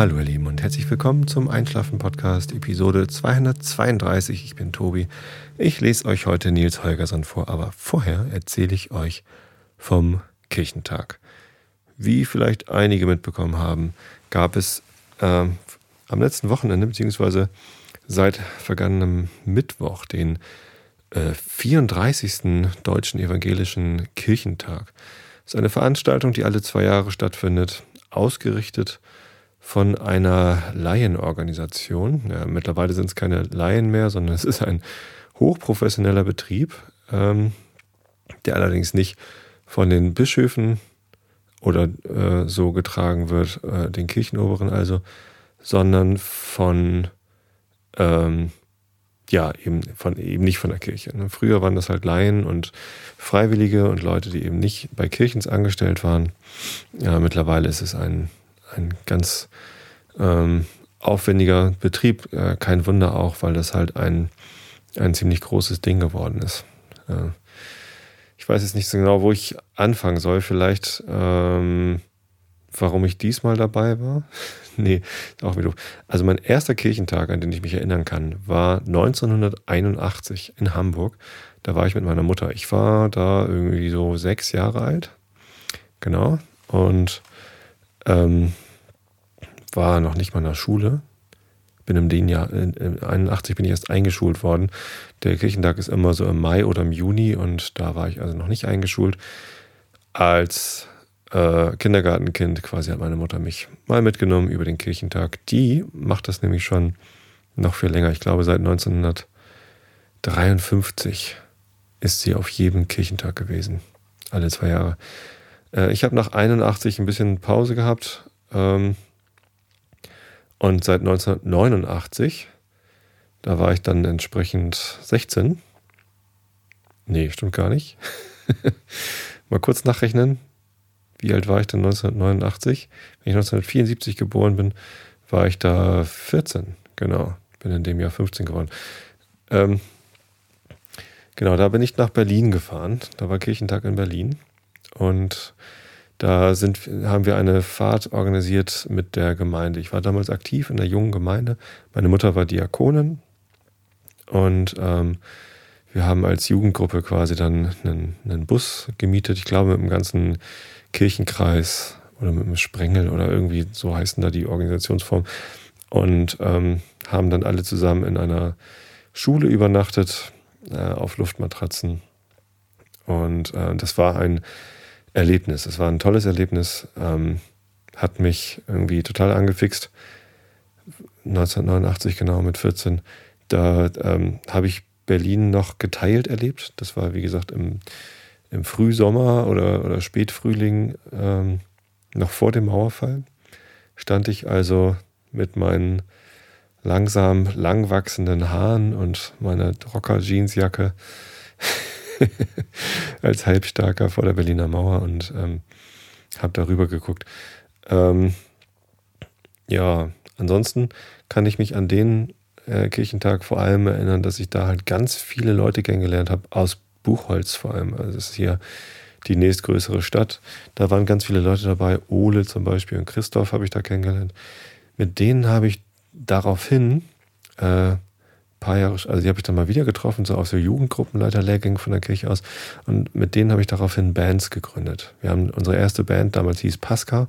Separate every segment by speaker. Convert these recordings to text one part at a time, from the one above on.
Speaker 1: Hallo ihr Lieben und herzlich willkommen zum Einschlafen Podcast Episode 232. Ich bin Tobi. Ich lese euch heute Nils Holgersson vor, aber vorher erzähle ich euch vom Kirchentag. Wie vielleicht einige mitbekommen haben, gab es äh, am letzten Wochenende, beziehungsweise seit vergangenem Mittwoch, den äh, 34. Deutschen Evangelischen Kirchentag. Das ist eine Veranstaltung, die alle zwei Jahre stattfindet, ausgerichtet von einer Laienorganisation. Ja, mittlerweile sind es keine Laien mehr, sondern es ist ein hochprofessioneller Betrieb, ähm, der allerdings nicht von den Bischöfen oder äh, so getragen wird, äh, den Kirchenoberen also, sondern von ähm, ja, eben von eben nicht von der Kirche. Ne? Früher waren das halt Laien und Freiwillige und Leute, die eben nicht bei Kirchens angestellt waren. Ja, mittlerweile ist es ein ein ganz ähm, aufwendiger Betrieb. Äh, kein Wunder auch, weil das halt ein, ein ziemlich großes Ding geworden ist. Äh, ich weiß jetzt nicht so genau, wo ich anfangen soll. Vielleicht, ähm, warum ich diesmal dabei war. nee, auch wieder. Also mein erster Kirchentag, an den ich mich erinnern kann, war 1981 in Hamburg. Da war ich mit meiner Mutter. Ich war da irgendwie so sechs Jahre alt. Genau. Und ähm, war noch nicht mal in der Schule. Bin im den Jahr, in 81 bin ich erst eingeschult worden. Der Kirchentag ist immer so im Mai oder im Juni und da war ich also noch nicht eingeschult. Als äh, Kindergartenkind quasi hat meine Mutter mich mal mitgenommen über den Kirchentag. Die macht das nämlich schon noch viel länger. Ich glaube, seit 1953 ist sie auf jedem Kirchentag gewesen. Alle zwei Jahre. Äh, ich habe nach 81 ein bisschen Pause gehabt. Ähm, und seit 1989, da war ich dann entsprechend 16. Nee, stimmt gar nicht. Mal kurz nachrechnen. Wie alt war ich denn 1989? Wenn ich 1974 geboren bin, war ich da 14. Genau. Bin in dem Jahr 15 geworden. Ähm, genau, da bin ich nach Berlin gefahren. Da war Kirchentag in Berlin. Und da sind, haben wir eine Fahrt organisiert mit der Gemeinde. Ich war damals aktiv in der jungen Gemeinde. Meine Mutter war Diakonin und ähm, wir haben als Jugendgruppe quasi dann einen, einen, Bus gemietet. Ich glaube, mit dem ganzen Kirchenkreis oder mit dem Sprengel oder irgendwie so heißen da die Organisationsform. Und ähm, haben dann alle zusammen in einer Schule übernachtet äh, auf Luftmatratzen. Und äh, das war ein Erlebnis. Es war ein tolles Erlebnis, ähm, hat mich irgendwie total angefixt. 1989 genau mit 14. Da ähm, habe ich Berlin noch geteilt erlebt. Das war, wie gesagt, im, im Frühsommer oder, oder Spätfrühling, ähm, noch vor dem Mauerfall. Stand ich also mit meinen langsam lang wachsenden Haaren und meiner Rocker-Jeansjacke als Halbstarker vor der Berliner Mauer und ähm, habe darüber geguckt. Ähm, ja, ansonsten kann ich mich an den äh, Kirchentag vor allem erinnern, dass ich da halt ganz viele Leute kennengelernt habe, aus Buchholz vor allem. Also es ist hier die nächstgrößere Stadt. Da waren ganz viele Leute dabei. Ole zum Beispiel und Christoph habe ich da kennengelernt. Mit denen habe ich daraufhin äh, paar Jahre, also die habe ich dann mal wieder getroffen, so aus der Jugendgruppenleiterlehrgang von der Kirche aus. Und mit denen habe ich daraufhin Bands gegründet. Wir haben unsere erste Band damals hieß Pasca,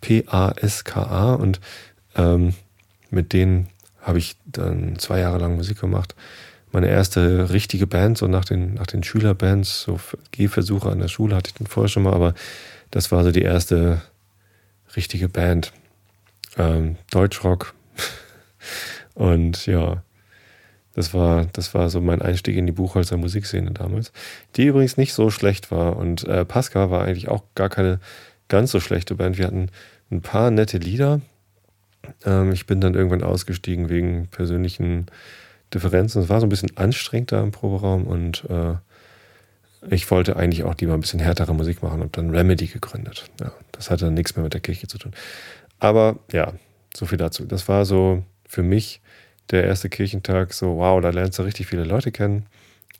Speaker 1: P-A-S-K-A. Und ähm, mit denen habe ich dann zwei Jahre lang Musik gemacht. Meine erste richtige Band, so nach den, nach den Schülerbands, so Gehversuche an der Schule hatte ich dann vorher schon mal, aber das war so die erste richtige Band. Ähm, Deutschrock. Und ja, das war, das war so mein Einstieg in die Buchholzer Musikszene damals, die übrigens nicht so schlecht war. Und äh, Pascal war eigentlich auch gar keine ganz so schlechte Band. Wir hatten ein paar nette Lieder. Ähm, ich bin dann irgendwann ausgestiegen wegen persönlichen Differenzen. Es war so ein bisschen anstrengend im Proberaum und äh, ich wollte eigentlich auch lieber ein bisschen härtere Musik machen und dann Remedy gegründet. Ja, das hatte dann nichts mehr mit der Kirche zu tun. Aber ja, so viel dazu. Das war so für mich der erste Kirchentag so, wow, da lernst du richtig viele Leute kennen.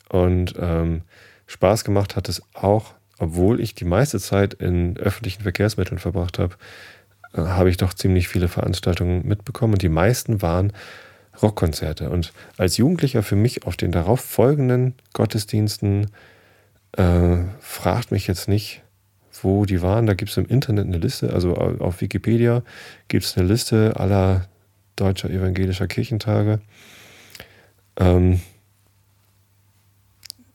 Speaker 1: Und ähm, Spaß gemacht hat es auch, obwohl ich die meiste Zeit in öffentlichen Verkehrsmitteln verbracht habe, äh, habe ich doch ziemlich viele Veranstaltungen mitbekommen und die meisten waren Rockkonzerte. Und als Jugendlicher für mich auf den darauf folgenden Gottesdiensten äh, fragt mich jetzt nicht, wo die waren. Da gibt es im Internet eine Liste, also auf Wikipedia gibt es eine Liste aller deutscher evangelischer Kirchentage. Ähm,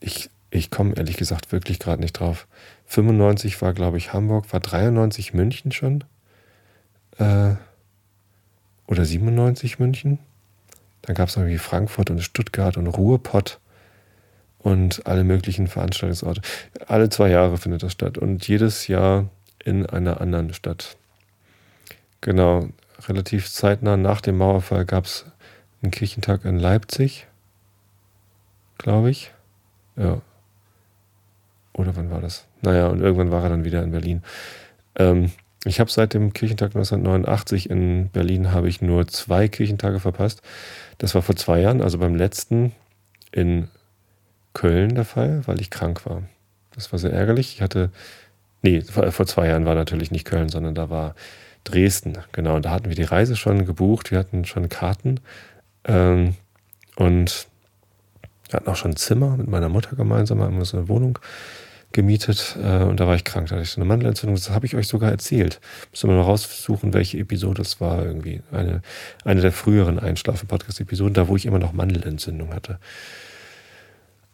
Speaker 1: ich ich komme ehrlich gesagt wirklich gerade nicht drauf. 95 war, glaube ich, Hamburg, war 93 München schon? Äh, oder 97 München? Dann gab es noch irgendwie Frankfurt und Stuttgart und Ruhrpott und alle möglichen Veranstaltungsorte. Alle zwei Jahre findet das statt und jedes Jahr in einer anderen Stadt. Genau, relativ zeitnah nach dem Mauerfall gab es einen Kirchentag in Leipzig, glaube ich. Ja. Oder wann war das? Naja, und irgendwann war er dann wieder in Berlin. Ähm, ich habe seit dem Kirchentag 1989 in Berlin habe ich nur zwei Kirchentage verpasst. Das war vor zwei Jahren, also beim letzten in Köln der Fall, weil ich krank war. Das war sehr ärgerlich. Ich hatte, nee, vor zwei Jahren war natürlich nicht Köln, sondern da war Dresden. Genau, und da hatten wir die Reise schon gebucht. Wir hatten schon Karten ähm, und hatten auch schon ein Zimmer mit meiner Mutter gemeinsam, haben wir so eine Wohnung gemietet äh, und da war ich krank. Da hatte ich so eine Mandelentzündung. Das habe ich euch sogar erzählt. Müssen wir mal raussuchen, welche Episode das war. Irgendwie eine, eine der früheren Einschlafen-Podcast-Episoden, da wo ich immer noch Mandelentzündung hatte.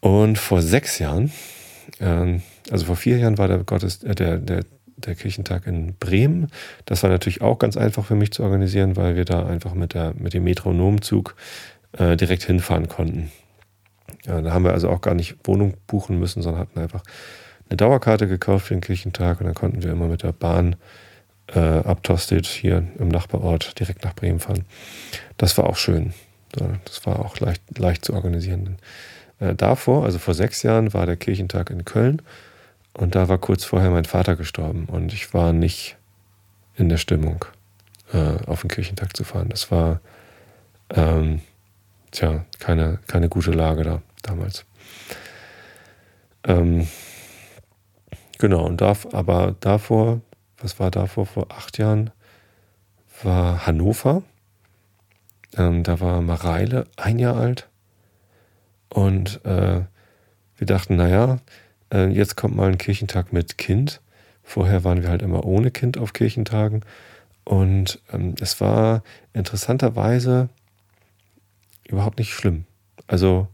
Speaker 1: Und vor sechs Jahren, äh, also vor vier Jahren war der Gottes, äh, der, der, der Kirchentag in Bremen. Das war natürlich auch ganz einfach für mich zu organisieren, weil wir da einfach mit, der, mit dem Metronomzug äh, direkt hinfahren konnten. Ja, da haben wir also auch gar nicht Wohnung buchen müssen, sondern hatten einfach eine Dauerkarte gekauft für den Kirchentag und dann konnten wir immer mit der Bahn äh, ab Tostedt hier im Nachbarort direkt nach Bremen fahren. Das war auch schön. Das war auch leicht, leicht zu organisieren. Äh, davor, also vor sechs Jahren, war der Kirchentag in Köln und da war kurz vorher mein Vater gestorben und ich war nicht in der Stimmung, äh, auf den Kirchentag zu fahren. Das war ähm, tja, keine, keine gute Lage da damals. Ähm, genau, und da, aber davor, was war davor, vor acht Jahren, war Hannover. Ähm, da war Mareile ein Jahr alt. Und äh, wir dachten, naja, äh, jetzt kommt mal ein Kirchentag mit Kind. Vorher waren wir halt immer ohne Kind auf Kirchentagen. Und ähm, es war interessanterweise überhaupt nicht schlimm. Also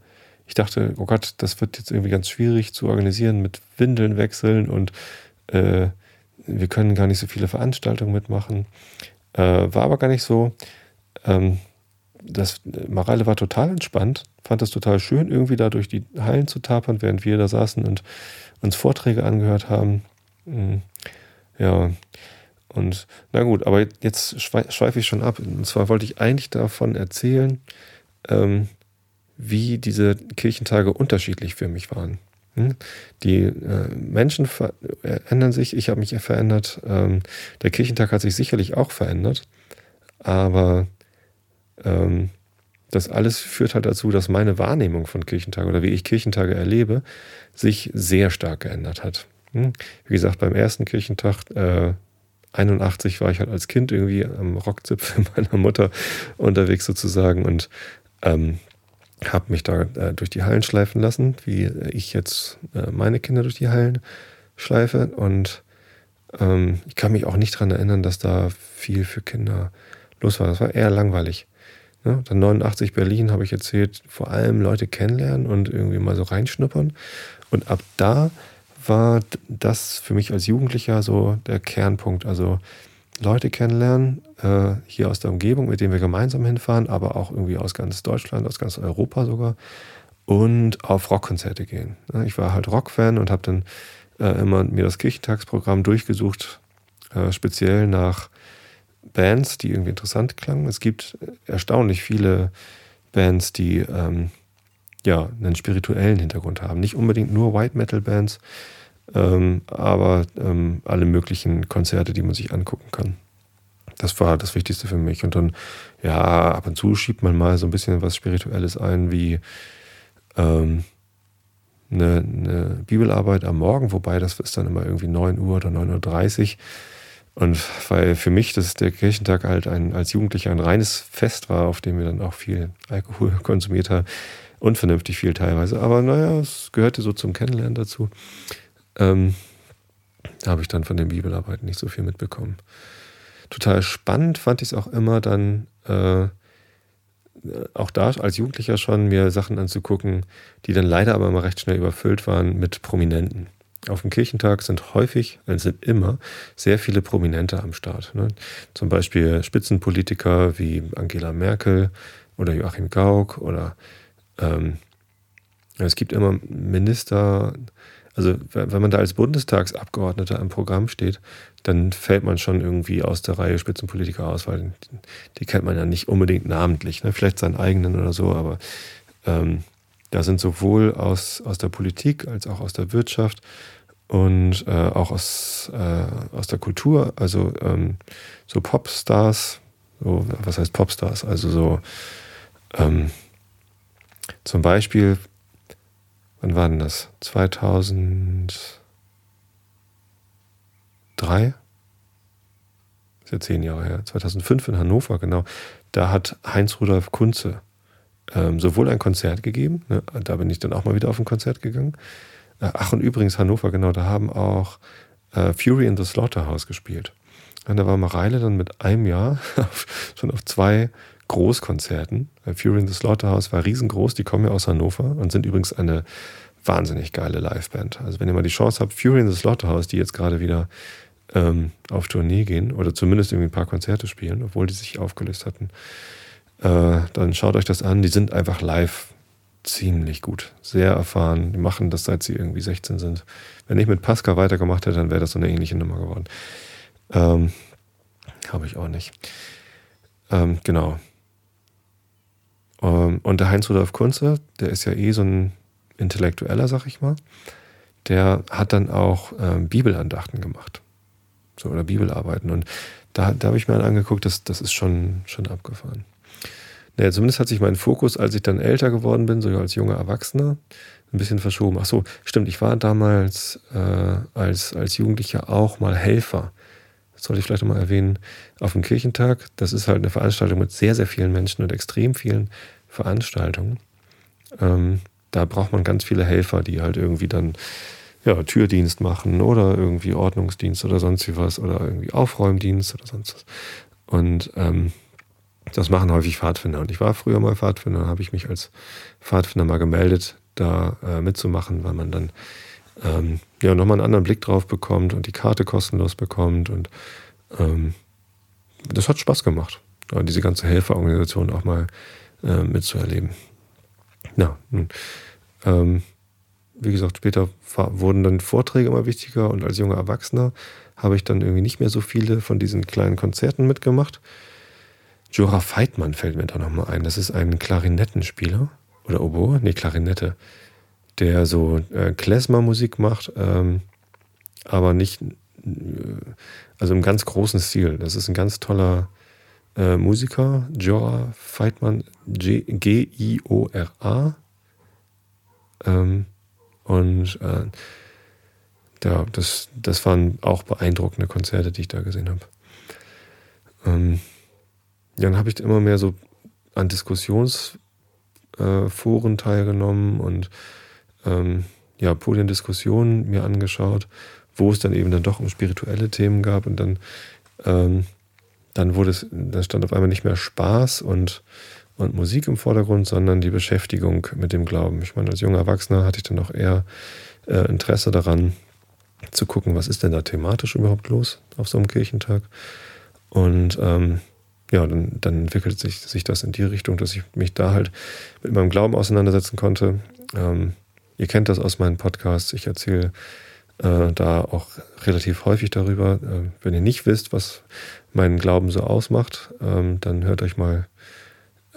Speaker 1: ich dachte, oh Gott, das wird jetzt irgendwie ganz schwierig zu organisieren mit Windeln wechseln und äh, wir können gar nicht so viele Veranstaltungen mitmachen. Äh, war aber gar nicht so. Ähm, das, Mareile war total entspannt, fand es total schön, irgendwie da durch die Hallen zu tapern, während wir da saßen und uns Vorträge angehört haben. Mhm. Ja, und na gut, aber jetzt schweife ich schon ab. Und zwar wollte ich eigentlich davon erzählen, ähm, wie diese Kirchentage unterschiedlich für mich waren. Hm? Die äh, Menschen verändern sich, ich habe mich verändert. Ähm, der Kirchentag hat sich sicherlich auch verändert, aber ähm, das alles führt halt dazu, dass meine Wahrnehmung von Kirchentagen oder wie ich Kirchentage erlebe, sich sehr stark geändert hat. Hm? Wie gesagt, beim ersten Kirchentag äh, 81 war ich halt als Kind irgendwie am Rockzipfel meiner Mutter unterwegs sozusagen und ähm, habe mich da äh, durch die Hallen schleifen lassen, wie ich jetzt äh, meine Kinder durch die Hallen schleife. Und ähm, ich kann mich auch nicht daran erinnern, dass da viel für Kinder los war. Das war eher langweilig. Ja, dann 89 Berlin habe ich erzählt, vor allem Leute kennenlernen und irgendwie mal so reinschnuppern. Und ab da war das für mich als Jugendlicher so der Kernpunkt. Also Leute kennenlernen, äh, hier aus der Umgebung, mit denen wir gemeinsam hinfahren, aber auch irgendwie aus ganz Deutschland, aus ganz Europa sogar. Und auf Rockkonzerte gehen. Ich war halt Rockfan und habe dann äh, immer mir das Kirchentagsprogramm durchgesucht, äh, speziell nach Bands, die irgendwie interessant klangen. Es gibt erstaunlich viele Bands, die ähm, ja einen spirituellen Hintergrund haben. Nicht unbedingt nur White Metal Bands, ähm, aber ähm, alle möglichen Konzerte, die man sich angucken kann. Das war das Wichtigste für mich. Und dann, ja, ab und zu schiebt man mal so ein bisschen was Spirituelles ein, wie ähm, eine, eine, Bibelarbeit am Morgen, wobei das ist dann immer irgendwie 9 Uhr oder 9.30 Uhr. Und weil für mich das der Kirchentag halt ein, als Jugendlicher ein reines Fest war, auf dem wir dann auch viel Alkohol konsumiert haben, unvernünftig viel teilweise. Aber naja, es gehörte so zum Kennenlernen dazu. Ähm, da habe ich dann von den Bibelarbeiten nicht so viel mitbekommen. Total spannend fand ich es auch immer dann, äh, auch da als Jugendlicher schon, mir Sachen anzugucken, die dann leider aber immer recht schnell überfüllt waren mit Prominenten. Auf dem Kirchentag sind häufig, äh, sind immer sehr viele Prominente am Start. Ne? Zum Beispiel Spitzenpolitiker wie Angela Merkel oder Joachim Gauck oder ähm, es gibt immer Minister, also wenn man da als Bundestagsabgeordneter im Programm steht, dann fällt man schon irgendwie aus der Reihe Spitzenpolitiker aus, weil die kennt man ja nicht unbedingt namentlich, ne? vielleicht seinen eigenen oder so, aber ähm, da sind sowohl aus, aus der Politik als auch aus der Wirtschaft und äh, auch aus, äh, aus der Kultur, also ähm, so Popstars, so, was heißt Popstars? Also so ähm, zum Beispiel, wann war denn das? 2003? Ist ja zehn Jahre her. 2005 in Hannover, genau. Da hat Heinz Rudolf Kunze ähm, sowohl ein Konzert gegeben, ne, da bin ich dann auch mal wieder auf ein Konzert gegangen. Äh, ach, und übrigens Hannover, genau, da haben auch äh, Fury in the Slaughterhouse gespielt. Und da war Mareile dann mit einem Jahr schon auf zwei Großkonzerten. Fury in the Slaughterhouse war riesengroß, die kommen ja aus Hannover und sind übrigens eine wahnsinnig geile Liveband. Also wenn ihr mal die Chance habt, Fury in the Slaughterhouse, die jetzt gerade wieder ähm, auf Tournee gehen oder zumindest irgendwie ein paar Konzerte spielen, obwohl die sich aufgelöst hatten, äh, dann schaut euch das an. Die sind einfach live ziemlich gut, sehr erfahren. Die machen das, seit sie irgendwie 16 sind. Wenn ich mit Pascal weitergemacht hätte, dann wäre das so eine ähnliche Nummer geworden. Ähm, Habe ich auch nicht. Ähm, genau. Ähm, und der Heinz-Rudolf Kunze, der ist ja eh so ein Intellektueller, sag ich mal, der hat dann auch ähm, Bibelandachten gemacht. So, oder Bibelarbeiten. Und da, da habe ich mir angeguckt, das, das ist schon, schon abgefahren. Naja, zumindest hat sich mein Fokus, als ich dann älter geworden bin, so als junger Erwachsener, ein bisschen verschoben. Ach so, stimmt, ich war damals äh, als, als Jugendlicher auch mal Helfer das sollte ich vielleicht nochmal erwähnen, auf dem Kirchentag. Das ist halt eine Veranstaltung mit sehr, sehr vielen Menschen und extrem vielen Veranstaltungen. Ähm, da braucht man ganz viele Helfer, die halt irgendwie dann ja, Türdienst machen oder irgendwie Ordnungsdienst oder sonst wie was oder irgendwie Aufräumdienst oder sonst was. Und ähm, das machen häufig Pfadfinder. Und ich war früher mal Pfadfinder, habe ich mich als Pfadfinder mal gemeldet, da äh, mitzumachen, weil man dann ähm, ja, nochmal einen anderen Blick drauf bekommt und die Karte kostenlos bekommt. Und ähm, das hat Spaß gemacht, diese ganze Helferorganisation auch mal äh, mitzuerleben. Ja, nun, ähm, wie gesagt, später wurden dann Vorträge immer wichtiger und als junger Erwachsener habe ich dann irgendwie nicht mehr so viele von diesen kleinen Konzerten mitgemacht. Jura Feitmann fällt mir da nochmal ein. Das ist ein Klarinettenspieler oder Oboe, nee, Klarinette der so äh, Klezmer-Musik macht, ähm, aber nicht, äh, also im ganz großen Stil. Das ist ein ganz toller äh, Musiker, Jora Feitmann, G-I-O-R-A. Ähm, und äh, ja, das, das waren auch beeindruckende Konzerte, die ich da gesehen habe. Ähm, dann habe ich immer mehr so an Diskussionsforen teilgenommen und ähm, ja, Podiendiskussionen mir angeschaut, wo es dann eben dann doch um spirituelle Themen gab und dann, ähm, dann wurde es, dann stand auf einmal nicht mehr Spaß und, und Musik im Vordergrund, sondern die Beschäftigung mit dem Glauben. Ich meine, als junger Erwachsener hatte ich dann auch eher äh, Interesse daran, zu gucken, was ist denn da thematisch überhaupt los auf so einem Kirchentag. Und ähm, ja, dann, dann entwickelt sich, sich das in die Richtung, dass ich mich da halt mit meinem Glauben auseinandersetzen konnte. Ähm, Ihr kennt das aus meinen Podcasts. Ich erzähle äh, da auch relativ häufig darüber. Äh, wenn ihr nicht wisst, was meinen Glauben so ausmacht, ähm, dann hört euch mal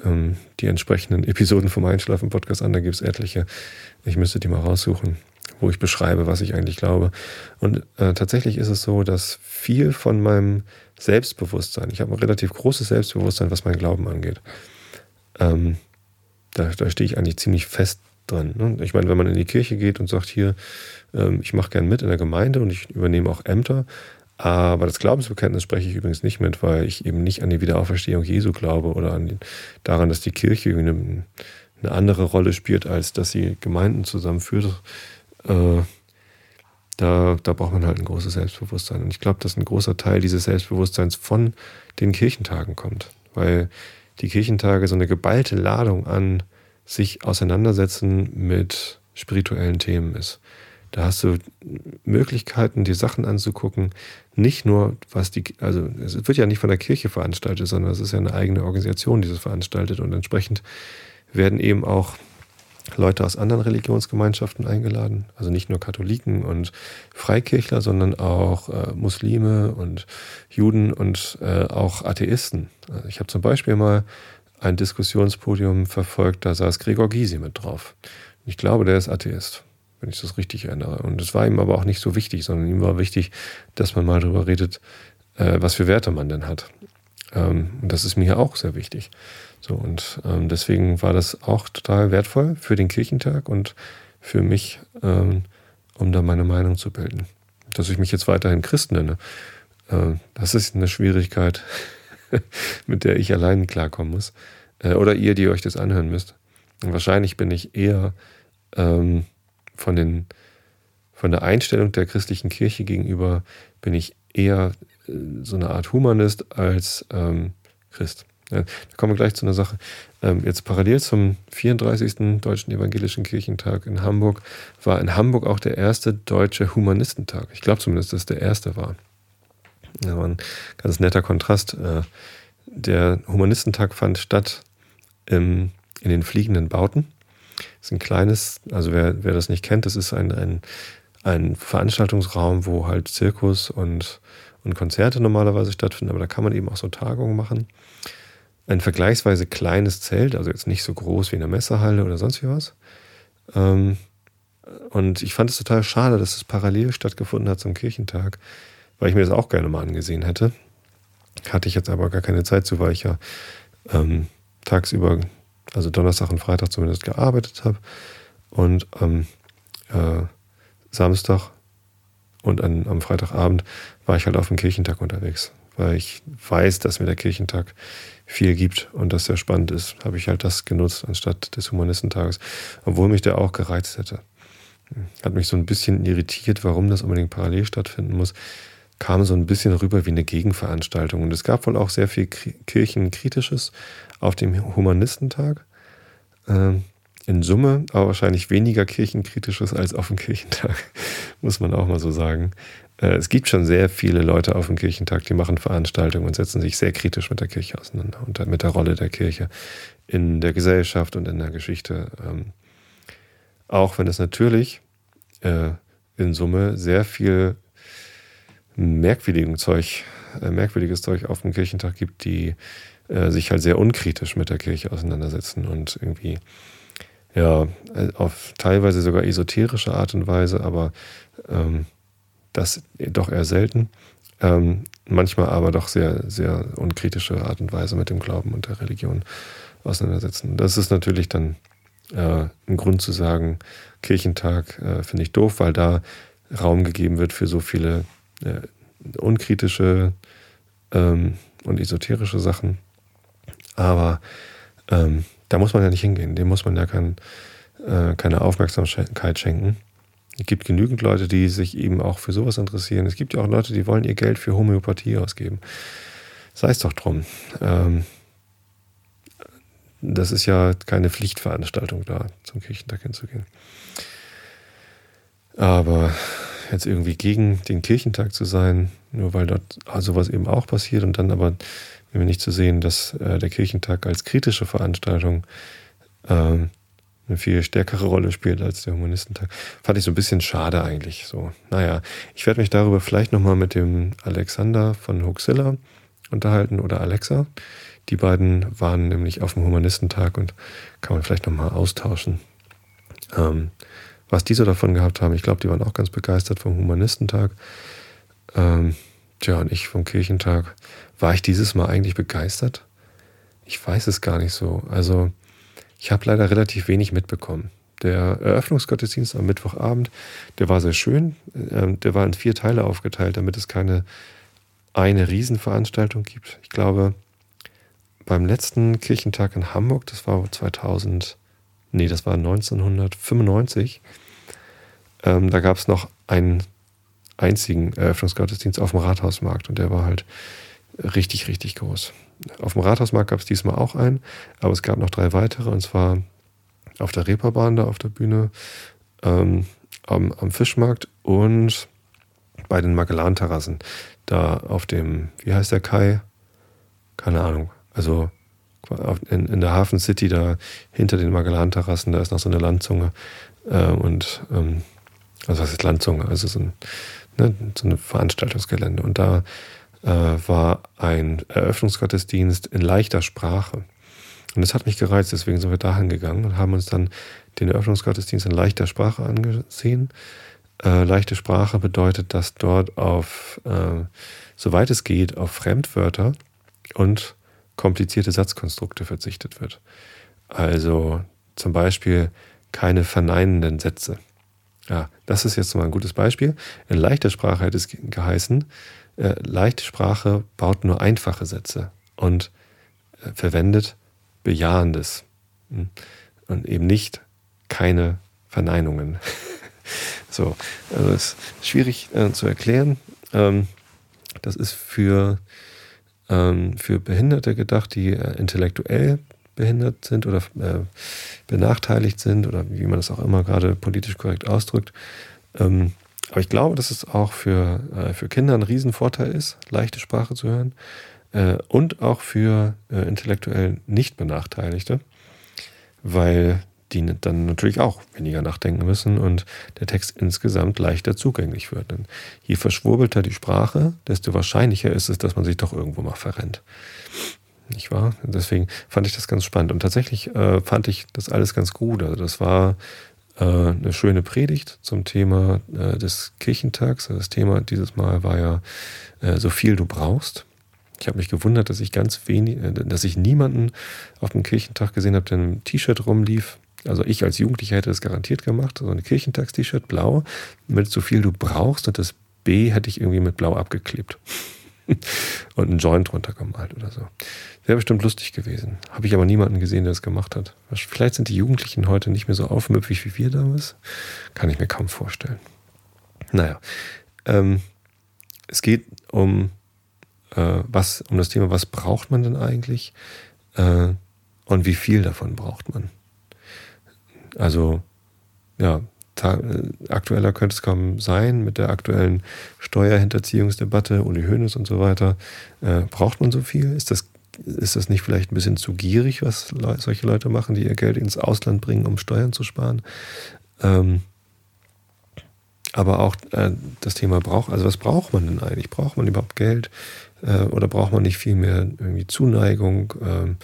Speaker 1: ähm, die entsprechenden Episoden vom Einschlafen-Podcast an. Da gibt es etliche. Ich müsste die mal raussuchen, wo ich beschreibe, was ich eigentlich glaube. Und äh, tatsächlich ist es so, dass viel von meinem Selbstbewusstsein, ich habe ein relativ großes Selbstbewusstsein, was mein Glauben angeht. Ähm, da, da stehe ich eigentlich ziemlich fest dran. Ne? Ich meine, wenn man in die Kirche geht und sagt, hier, ähm, ich mache gern mit in der Gemeinde und ich übernehme auch Ämter, Aber das Glaubensbekenntnis spreche ich übrigens nicht mit, weil ich eben nicht an die Wiederauferstehung Jesu glaube oder an die, daran, dass die Kirche eine, eine, andere Rolle spielt, als dass sie Gemeinden zusammenführt. Äh, da, da braucht man halt ein großes Selbstbewusstsein. Und ich glaube, dass ein großer Teil dieses Selbstbewusstseins von den Kirchentagen kommt, weil die Kirchentage so eine geballte Ladung an sich auseinandersetzen mit spirituellen Themen ist. Da hast du Möglichkeiten, die Sachen anzugucken. Nicht nur, was die, also es wird ja nicht von der Kirche veranstaltet, sondern es ist ja eine eigene Organisation, die das veranstaltet. Und entsprechend werden eben auch Leute aus anderen Religionsgemeinschaften eingeladen. Also nicht nur Katholiken und Freikirchler, sondern auch äh, Muslime und Juden und äh, auch Atheisten. Also ich habe zum Beispiel mal ein Diskussionspodium verfolgt, da saß Gregor Gysi mit drauf. Ich glaube, der ist Atheist wenn ich das richtig erinnere. Und es war ihm aber auch nicht so wichtig, sondern ihm war wichtig, dass man mal darüber redet, äh, was für Werte man denn hat. Ähm, und das ist mir auch sehr wichtig. So, und ähm, deswegen war das auch total wertvoll für den Kirchentag und für mich, ähm, um da meine Meinung zu bilden. Dass ich mich jetzt weiterhin Christ nenne, äh, das ist eine Schwierigkeit, mit der ich allein klarkommen muss. Äh, oder ihr, die euch das anhören müsst. Und wahrscheinlich bin ich eher ähm, von, den, von der Einstellung der christlichen Kirche gegenüber bin ich eher äh, so eine Art Humanist als ähm, Christ. Da kommen wir gleich zu einer Sache. Ähm, jetzt parallel zum 34. Deutschen Evangelischen Kirchentag in Hamburg war in Hamburg auch der erste deutsche Humanistentag. Ich glaube zumindest, dass der erste war. Das war ein ganz netter Kontrast. Äh, der Humanistentag fand statt in den fliegenden Bauten. Das ist ein kleines, also wer, wer das nicht kennt, das ist ein, ein, ein Veranstaltungsraum, wo halt Zirkus und, und Konzerte normalerweise stattfinden, aber da kann man eben auch so Tagungen machen. Ein vergleichsweise kleines Zelt, also jetzt nicht so groß wie in der Messehalle oder sonst wie was. Ähm, und ich fand es total schade, dass es parallel stattgefunden hat zum Kirchentag, weil ich mir das auch gerne mal angesehen hätte. Hatte ich jetzt aber gar keine Zeit zu, weil ich ja ähm, tagsüber also Donnerstag und Freitag zumindest gearbeitet habe und am äh, Samstag und an, am Freitagabend war ich halt auf dem Kirchentag unterwegs, weil ich weiß, dass mir der Kirchentag viel gibt und das sehr spannend ist, habe ich halt das genutzt anstatt des Humanistentages, obwohl mich der auch gereizt hätte. Hat mich so ein bisschen irritiert, warum das unbedingt parallel stattfinden muss. Kam so ein bisschen rüber wie eine Gegenveranstaltung. Und es gab wohl auch sehr viel Kirchenkritisches, auf dem Humanistentag. Ähm, in Summe aber wahrscheinlich weniger Kirchenkritisches als auf dem Kirchentag, muss man auch mal so sagen. Äh, es gibt schon sehr viele Leute auf dem Kirchentag, die machen Veranstaltungen und setzen sich sehr kritisch mit der Kirche auseinander und mit der Rolle der Kirche in der Gesellschaft und in der Geschichte. Ähm, auch wenn es natürlich äh, in Summe sehr viel merkwürdigen Zeug, äh, merkwürdiges Zeug auf dem Kirchentag gibt, die sich halt sehr unkritisch mit der Kirche auseinandersetzen und irgendwie ja auf teilweise sogar esoterische Art und Weise, aber ähm, das doch eher selten. Ähm, manchmal aber doch sehr, sehr unkritische Art und Weise mit dem Glauben und der Religion auseinandersetzen. Das ist natürlich dann äh, ein Grund zu sagen, Kirchentag äh, finde ich doof, weil da Raum gegeben wird für so viele äh, unkritische ähm, und esoterische Sachen. Aber ähm, da muss man ja nicht hingehen, dem muss man ja kein, äh, keine Aufmerksamkeit schenken. Es gibt genügend Leute, die sich eben auch für sowas interessieren. Es gibt ja auch Leute, die wollen ihr Geld für Homöopathie ausgeben. Sei es doch drum. Ähm, das ist ja keine Pflichtveranstaltung da, zum Kirchentag hinzugehen. Aber jetzt irgendwie gegen den Kirchentag zu sein, nur weil dort sowas eben auch passiert und dann aber mir nicht zu sehen, dass äh, der Kirchentag als kritische Veranstaltung ähm, eine viel stärkere Rolle spielt als der Humanistentag. Fand ich so ein bisschen schade eigentlich. So, naja, ich werde mich darüber vielleicht nochmal mit dem Alexander von Huxilla unterhalten oder Alexa. Die beiden waren nämlich auf dem Humanistentag und kann man vielleicht nochmal austauschen. Ähm, was die so davon gehabt haben, ich glaube, die waren auch ganz begeistert vom Humanistentag. Ähm, tja, und ich vom Kirchentag. War ich dieses Mal eigentlich begeistert? Ich weiß es gar nicht so. Also, ich habe leider relativ wenig mitbekommen. der Eröffnungsgottesdienst am Mittwochabend, der war sehr schön. Ähm, der war in vier Teile aufgeteilt, damit es keine eine Riesenveranstaltung gibt. Ich glaube, beim letzten Kirchentag in Hamburg, das war 2000, nee, das war 1995, ähm, da gab es noch einen einzigen Eröffnungsgottesdienst auf dem Rathausmarkt und der war halt richtig, richtig groß. Auf dem Rathausmarkt gab es diesmal auch einen, aber es gab noch drei weitere und zwar auf der Reeperbahn da auf der Bühne, ähm, am, am, Fischmarkt und bei den Magellan-Terrassen. Da auf dem, wie heißt der Kai? Keine Ahnung. Also in, in der Hafen City, da hinter den Magellan-Terrassen, da ist noch so eine Landzunge. Äh, und, ähm, also was ist Landzunge? Also so ein, ne, so ein Veranstaltungsgelände. Und da äh, war ein Eröffnungsgottesdienst in leichter Sprache. Und das hat mich gereizt, deswegen sind wir dahin gegangen und haben uns dann den Eröffnungsgottesdienst in leichter Sprache angesehen. Äh, leichte Sprache bedeutet, dass dort auf, äh, soweit es geht, auf Fremdwörter und komplizierte Satzkonstrukte verzichtet wird. Also zum Beispiel keine verneinenden Sätze. Ja, das ist jetzt mal ein gutes Beispiel. In leichter Sprache hätte es geheißen, äh, leichte Sprache baut nur einfache Sätze und äh, verwendet Bejahendes hm, und eben nicht keine Verneinungen. so, also es ist schwierig äh, zu erklären. Ähm, das ist für, ähm, für Behinderte gedacht, die äh, intellektuell behindert sind oder äh, benachteiligt sind oder wie man das auch immer gerade politisch korrekt ausdrückt. Ähm, aber ich glaube, dass es auch für, äh, für Kinder ein Riesenvorteil ist, leichte Sprache zu hören äh, und auch für äh, intellektuell nicht Benachteiligte, weil die dann natürlich auch weniger nachdenken müssen und der Text insgesamt leichter zugänglich wird. Denn je verschwurbelter die Sprache, desto wahrscheinlicher ist es, dass man sich doch irgendwo mal verrennt. Nicht wahr? Deswegen fand ich das ganz spannend. Und tatsächlich äh, fand ich das alles ganz gut. Also das war eine schöne Predigt zum Thema äh, des Kirchentags. Also das Thema dieses Mal war ja äh, so viel du brauchst. Ich habe mich gewundert, dass ich ganz wenig, äh, dass ich niemanden auf dem Kirchentag gesehen habe, der in einem T-Shirt rumlief. Also ich als Jugendlicher hätte das garantiert gemacht. So ein Kirchentags-T-Shirt blau mit so viel du brauchst und das B hätte ich irgendwie mit blau abgeklebt. und einen Joint drunter gemalt oder so. Wäre bestimmt lustig gewesen. Habe ich aber niemanden gesehen, der das gemacht hat. Vielleicht sind die Jugendlichen heute nicht mehr so aufmüpfig wie wir damals. Kann ich mir kaum vorstellen. Naja. Ähm, es geht um äh, was, um das Thema, was braucht man denn eigentlich äh, und wie viel davon braucht man. Also, ja, aktueller könnte es kaum sein mit der aktuellen Steuerhinterziehungsdebatte, Uli Hoeneß und so weiter. Äh, braucht man so viel? Ist das, ist das nicht vielleicht ein bisschen zu gierig, was le solche Leute machen, die ihr Geld ins Ausland bringen, um Steuern zu sparen? Ähm, aber auch äh, das Thema braucht, also was braucht man denn eigentlich? Braucht man überhaupt Geld? Äh, oder braucht man nicht viel mehr irgendwie Zuneigung? Ähm,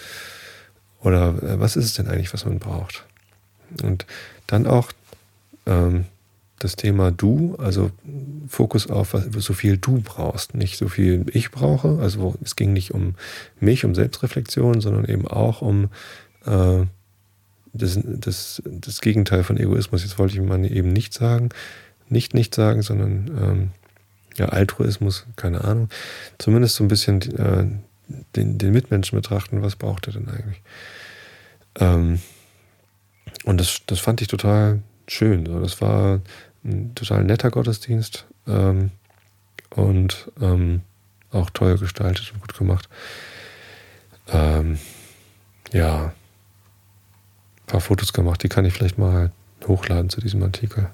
Speaker 1: oder äh, was ist es denn eigentlich, was man braucht? Und dann auch ähm, das Thema Du, also Fokus auf so viel du brauchst, nicht so viel ich brauche. Also es ging nicht um mich, um Selbstreflexion, sondern eben auch um äh, das, das, das Gegenteil von Egoismus. Jetzt wollte ich mal eben nicht sagen, nicht nicht sagen, sondern ähm, ja, Altruismus, keine Ahnung. Zumindest so ein bisschen äh, den, den Mitmenschen betrachten, was braucht er denn eigentlich? Ähm, und das, das fand ich total schön. Das war ein total netter Gottesdienst ähm, und ähm, auch toll gestaltet und gut gemacht. Ähm, ja, ein paar Fotos gemacht, die kann ich vielleicht mal hochladen zu diesem Artikel.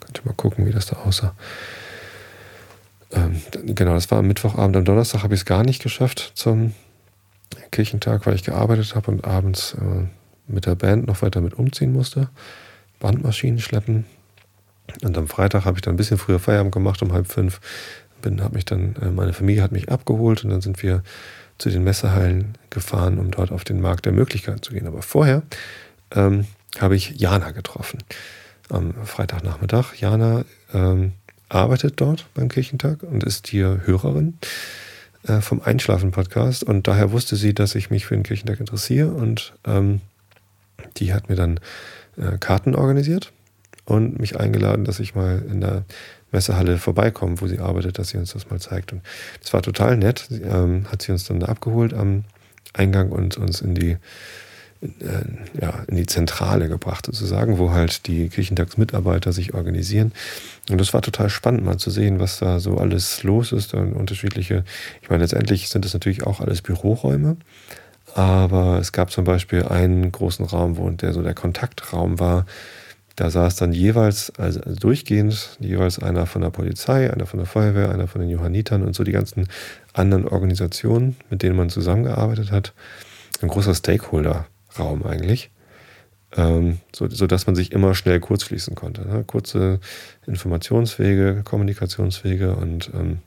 Speaker 1: Könnt ihr mal gucken, wie das da aussah. Ähm, genau, das war am Mittwochabend. Am Donnerstag habe ich es gar nicht geschafft zum Kirchentag, weil ich gearbeitet habe und abends äh, mit der Band noch weiter mit umziehen musste. Bandmaschinen schleppen. Und am Freitag habe ich dann ein bisschen früher Feierabend gemacht, um halb fünf. Bin, habe mich dann, äh, meine Familie hat mich abgeholt und dann sind wir zu den Messehallen gefahren, um dort auf den Markt der Möglichkeiten zu gehen. Aber vorher ähm, habe ich Jana getroffen. Am Freitagnachmittag. Jana ähm, arbeitet dort beim Kirchentag und ist hier Hörerin äh, vom Einschlafen-Podcast. Und daher wusste sie, dass ich mich für den Kirchentag interessiere. Und ähm, die hat mir dann äh, Karten organisiert und mich eingeladen, dass ich mal in der Messehalle vorbeikomme, wo sie arbeitet, dass sie uns das mal zeigt. Und das war total nett. Sie, ähm, hat sie uns dann da abgeholt am Eingang und uns in die äh, ja, in die Zentrale gebracht, sozusagen, wo halt die Kirchentagsmitarbeiter sich organisieren. Und das war total spannend, mal zu sehen, was da so alles los ist. Und unterschiedliche, ich meine, letztendlich sind das natürlich auch alles Büroräume. Aber es gab zum Beispiel einen großen Raum, wo der so der Kontaktraum war. Da saß dann jeweils, also durchgehend, jeweils einer von der Polizei, einer von der Feuerwehr, einer von den Johannitern und so die ganzen anderen Organisationen, mit denen man zusammengearbeitet hat. Ein großer Stakeholder Raum eigentlich, ähm, so, so dass man sich immer schnell kurzschließen konnte. Ne? Kurze Informationswege, Kommunikationswege und ähm,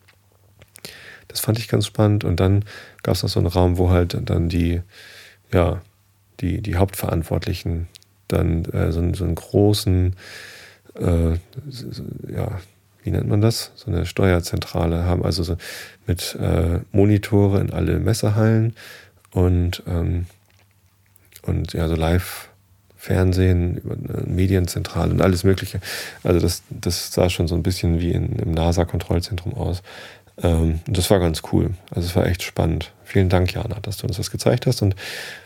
Speaker 1: das fand ich ganz spannend. Und dann gab es noch so einen Raum, wo halt dann die, ja, die, die Hauptverantwortlichen dann äh, so, so einen großen, äh, ja, wie nennt man das? So eine Steuerzentrale haben, also so mit äh, Monitore in alle Messehallen und ähm, und ja, so Live-Fernsehen, Medienzentrale und alles Mögliche. Also das, das sah schon so ein bisschen wie in, im NASA-Kontrollzentrum aus. Ähm, das war ganz cool. Also es war echt spannend. Vielen Dank, Jana, dass du uns das gezeigt hast und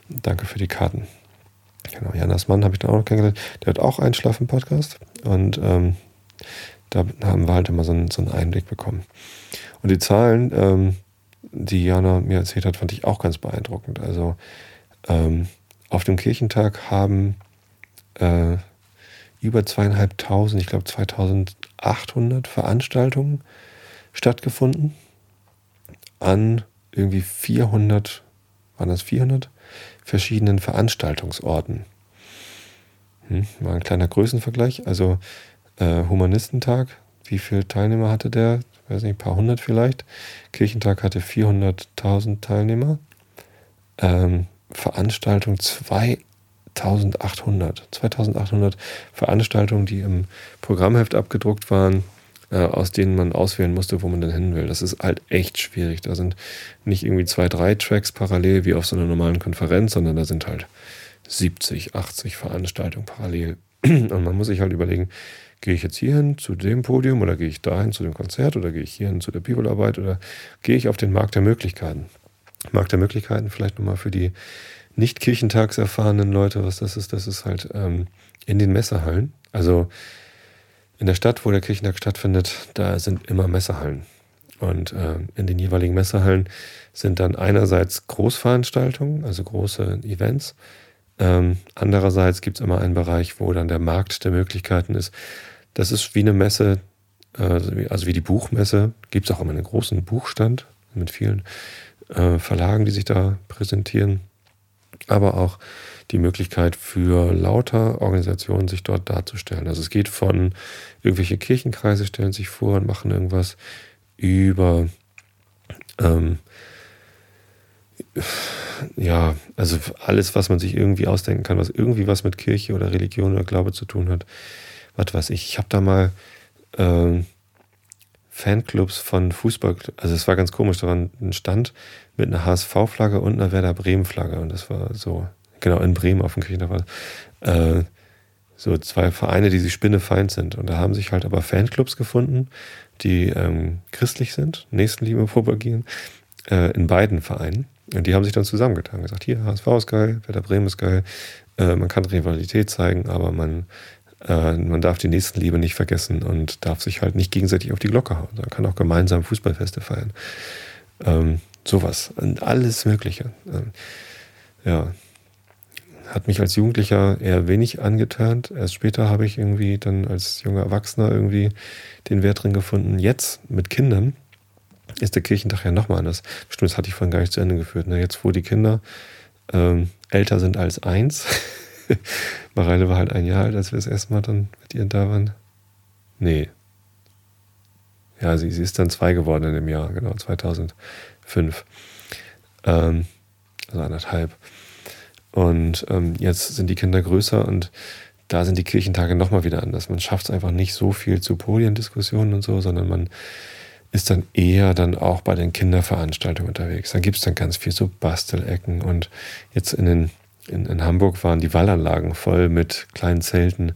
Speaker 1: danke für die Karten. Genau, Janas Mann habe ich dann auch noch kennengelernt. Der hat auch einen Schlafen-Podcast und ähm, da haben wir halt immer so einen, so einen Einblick bekommen. Und die Zahlen, ähm, die Jana mir erzählt hat, fand ich auch ganz beeindruckend. Also ähm, auf dem Kirchentag haben äh, über zweieinhalbtausend, ich glaube 2800 Veranstaltungen stattgefunden an irgendwie 400, waren das 400 verschiedenen Veranstaltungsorten. Hm, mal ein kleiner Größenvergleich. Also äh, Humanistentag, wie viele Teilnehmer hatte der? Ich weiß nicht, ein paar hundert vielleicht. Kirchentag hatte 400.000 Teilnehmer. Ähm, Veranstaltung 2800. 2800 Veranstaltungen, die im Programmheft abgedruckt waren, aus denen man auswählen musste, wo man denn hin will. Das ist halt echt schwierig. Da sind nicht irgendwie zwei, drei Tracks parallel wie auf so einer normalen Konferenz, sondern da sind halt 70, 80 Veranstaltungen parallel. Und man muss sich halt überlegen, gehe ich jetzt hierhin zu dem Podium oder gehe ich dahin zu dem Konzert oder gehe ich hierhin zu der Bibelarbeit oder gehe ich auf den Markt der Möglichkeiten? Markt der Möglichkeiten vielleicht nochmal für die nicht kirchentagserfahrenen Leute, was das ist, das ist halt ähm, in den Messehallen. Also in der Stadt, wo der Kirchentag stattfindet, da sind immer Messehallen. Und äh, in den jeweiligen Messehallen sind dann einerseits Großveranstaltungen, also große Events. Ähm, andererseits gibt es immer einen Bereich, wo dann der Markt der Möglichkeiten ist. Das ist wie eine Messe, äh, also wie die Buchmesse, gibt es auch immer einen großen Buchstand mit vielen äh, Verlagen, die sich da präsentieren, aber auch die Möglichkeit für lauter Organisationen, sich dort darzustellen. Also es geht von irgendwelche Kirchenkreise stellen sich vor und machen irgendwas über ähm, ja, also alles, was man sich irgendwie ausdenken kann, was irgendwie was mit Kirche oder Religion oder Glaube zu tun hat. Was weiß ich, ich habe da mal ähm, Fanclubs von Fußball, also es war ganz komisch, da war ein Stand mit einer HSV-Flagge und einer Werder Bremen-Flagge und das war so, genau, in Bremen auf dem Kirchentag war äh, so zwei Vereine, die sich spinnefeind sind und da haben sich halt aber Fanclubs gefunden, die ähm, christlich sind, Nächstenliebe propagieren, äh, in beiden Vereinen und die haben sich dann zusammengetan und gesagt, hier, HSV ist geil, Werder Bremen ist geil, äh, man kann Rivalität zeigen, aber man äh, man darf die Nächstenliebe nicht vergessen und darf sich halt nicht gegenseitig auf die Glocke hauen. Man kann auch gemeinsam Fußballfeste feiern. Ähm, sowas. Und alles Mögliche. Ähm, ja. Hat mich als Jugendlicher eher wenig angeturnt. Erst später habe ich irgendwie dann als junger Erwachsener irgendwie den Wert drin gefunden. Jetzt mit Kindern ist der Kirchentag ja nochmal anders. Bestimmt, das hatte ich vorhin gar nicht zu Ende geführt. Ne? Jetzt, wo die Kinder ähm, älter sind als eins, Mareile war halt ein Jahr alt, als wir das erste Mal dann mit ihr da waren. Nee. Ja, sie, sie ist dann zwei geworden in dem Jahr, genau, 2005. Ähm, also anderthalb. Und ähm, jetzt sind die Kinder größer und da sind die Kirchentage nochmal wieder anders. Man schafft es einfach nicht so viel zu Podiendiskussionen und so, sondern man ist dann eher dann auch bei den Kinderveranstaltungen unterwegs. Da gibt es dann ganz viel so Bastelecken und jetzt in den in, in Hamburg waren die Wallanlagen voll mit kleinen Zelten,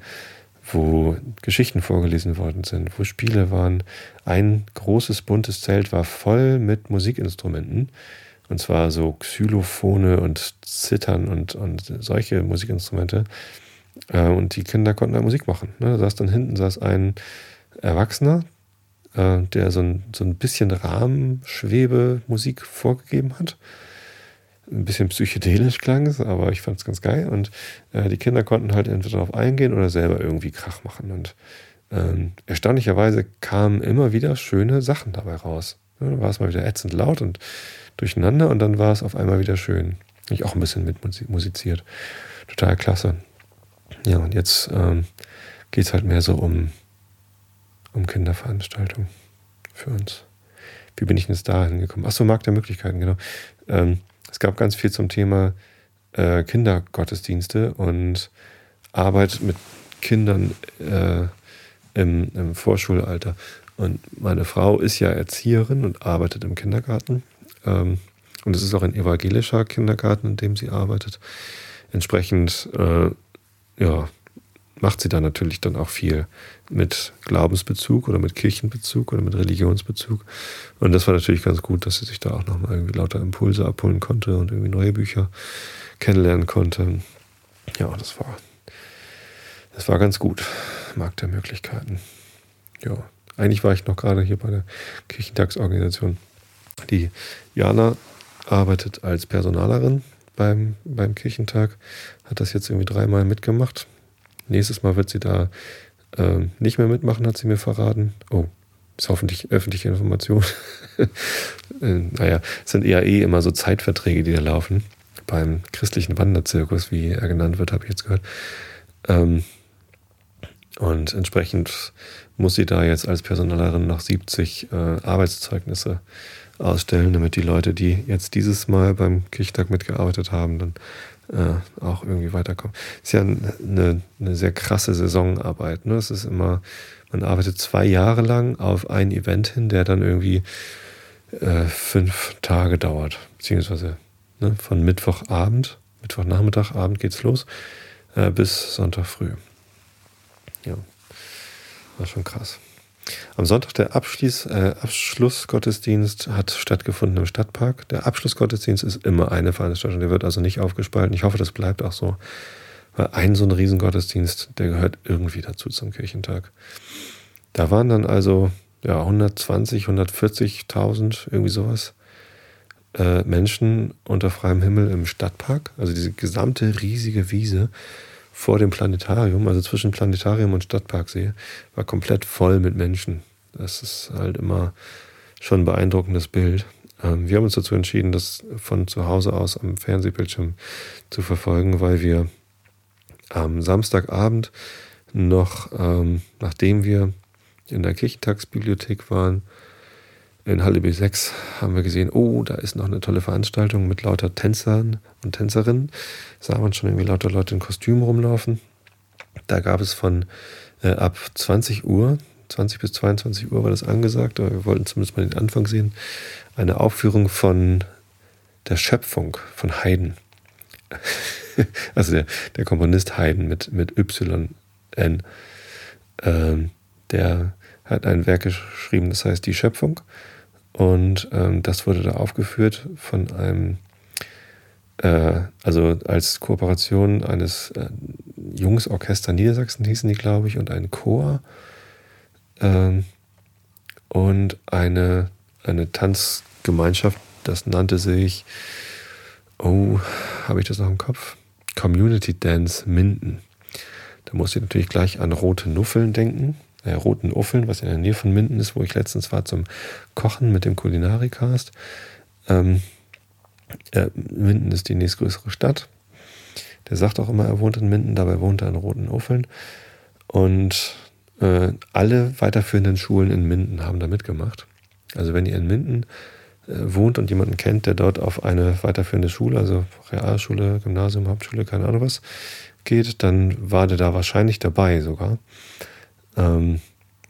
Speaker 1: wo Geschichten vorgelesen worden sind, wo Spiele waren. Ein großes buntes Zelt war voll mit Musikinstrumenten. Und zwar so Xylophone und Zittern und, und solche Musikinstrumente. Äh, und die Kinder konnten da Musik machen. Ne? Da saß dann hinten saß ein Erwachsener, äh, der so ein, so ein bisschen Rahmenschwebe-Musik vorgegeben hat. Ein bisschen psychedelisch klang es, aber ich fand es ganz geil. Und äh, die Kinder konnten halt entweder darauf eingehen oder selber irgendwie Krach machen. Und ähm, erstaunlicherweise kamen immer wieder schöne Sachen dabei raus. Ja, da war es mal wieder ätzend laut und durcheinander und dann war es auf einmal wieder schön. Ich auch ein bisschen mit musiziert. Total klasse. Ja, und jetzt ähm, geht es halt mehr so um, um Kinderveranstaltungen für uns. Wie bin ich denn jetzt da hingekommen? Achso, Markt der Möglichkeiten, genau. Ähm, es gab ganz viel zum Thema äh, Kindergottesdienste und Arbeit mit Kindern äh, im, im Vorschulalter. Und meine Frau ist ja Erzieherin und arbeitet im Kindergarten. Ähm, und es ist auch ein evangelischer Kindergarten, in dem sie arbeitet. Entsprechend äh, ja, macht sie da natürlich dann auch viel mit Glaubensbezug oder mit Kirchenbezug oder mit Religionsbezug. Und das war natürlich ganz gut, dass sie sich da auch nochmal irgendwie lauter Impulse abholen konnte und irgendwie neue Bücher kennenlernen konnte. Ja, das war, das war ganz gut. Markt der Möglichkeiten. Ja, eigentlich war ich noch gerade hier bei der Kirchentagsorganisation. Die Jana arbeitet als Personalerin beim, beim Kirchentag, hat das jetzt irgendwie dreimal mitgemacht. Nächstes Mal wird sie da äh, nicht mehr mitmachen, hat sie mir verraten. Oh, ist hoffentlich öffentliche Information. äh, naja, es sind eher eh immer so Zeitverträge, die da laufen. Beim christlichen Wanderzirkus, wie er genannt wird, habe ich jetzt gehört. Ähm, und entsprechend muss sie da jetzt als Personalerin noch 70 äh, Arbeitszeugnisse ausstellen, damit die Leute, die jetzt dieses Mal beim Kirchtag mitgearbeitet haben, dann äh, auch irgendwie weiterkommen. Ist ja eine, eine sehr krasse Saisonarbeit. Ne? Es ist immer, man arbeitet zwei Jahre lang auf ein Event hin, der dann irgendwie äh, fünf Tage dauert, beziehungsweise ne, von Mittwochabend, Mittwochnachmittag, Abend geht's los, äh, bis Sonntag früh. Ja, war schon krass. Am Sonntag der Abschließ, äh, Abschlussgottesdienst hat stattgefunden im Stadtpark. Der Abschlussgottesdienst ist immer eine Veranstaltung, der wird also nicht aufgespalten. Ich hoffe, das bleibt auch so. Weil ein so ein Riesengottesdienst, der gehört irgendwie dazu zum Kirchentag. Da waren dann also ja, 120, 140.000, irgendwie sowas, äh, Menschen unter freiem Himmel im Stadtpark. Also diese gesamte riesige Wiese vor dem Planetarium, also zwischen Planetarium und Stadtparksee, war komplett voll mit Menschen. Das ist halt immer schon ein beeindruckendes Bild. Ähm, wir haben uns dazu entschieden, das von zu Hause aus am Fernsehbildschirm zu verfolgen, weil wir am Samstagabend noch, ähm, nachdem wir in der Kirchentagsbibliothek waren, in Halle B6 haben wir gesehen, oh, da ist noch eine tolle Veranstaltung mit lauter Tänzern und Tänzerinnen. Sah man schon irgendwie lauter Leute in Kostümen rumlaufen. Da gab es von äh, ab 20 Uhr, 20 bis 22 Uhr war das angesagt, aber wir wollten zumindest mal den Anfang sehen, eine Aufführung von der Schöpfung von Haydn. also der, der Komponist Haydn mit, mit YN. Ähm, der hat ein Werk geschrieben, das heißt Die Schöpfung. Und ähm, das wurde da aufgeführt von einem, äh, also als Kooperation eines äh, Jungsorchester Niedersachsen hießen die, glaube ich, und ein Chor ähm, und eine, eine Tanzgemeinschaft, das nannte sich, oh, habe ich das noch im Kopf? Community Dance Minden. Da muss ich natürlich gleich an rote Nuffeln denken äh, Roten Uffeln, was in der Nähe von Minden ist, wo ich letztens war zum Kochen mit dem Kulinarikast. Ähm, äh, Minden ist die nächstgrößere Stadt. Der sagt auch immer, er wohnt in Minden, dabei wohnt er in Roten Uffeln. Und äh, alle weiterführenden Schulen in Minden haben da mitgemacht. Also wenn ihr in Minden äh, wohnt und jemanden kennt, der dort auf eine weiterführende Schule, also Realschule, Gymnasium, Hauptschule, keine Ahnung was, geht, dann war der da wahrscheinlich dabei sogar. Ähm,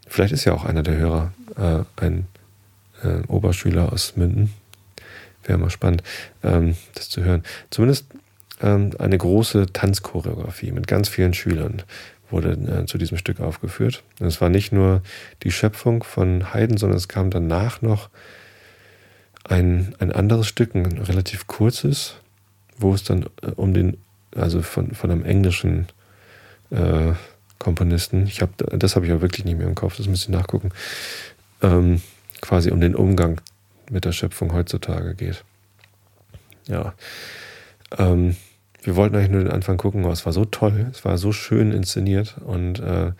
Speaker 1: vielleicht ist ja auch einer der Hörer äh, ein äh, Oberschüler aus Münden. Wäre mal spannend, ähm, das zu hören. Zumindest ähm, eine große Tanzchoreografie mit ganz vielen Schülern wurde äh, zu diesem Stück aufgeführt. Und es war nicht nur die Schöpfung von Haydn, sondern es kam danach noch ein, ein anderes Stück, ein relativ kurzes, wo es dann äh, um den, also von, von einem englischen äh, Komponisten, ich habe, das habe ich aber wirklich nicht mehr im Kopf, das müsste ich nachgucken, ähm, quasi um den Umgang mit der Schöpfung heutzutage geht. Ja. Ähm, wir wollten eigentlich nur den Anfang gucken, aber es war so toll, es war so schön inszeniert und äh,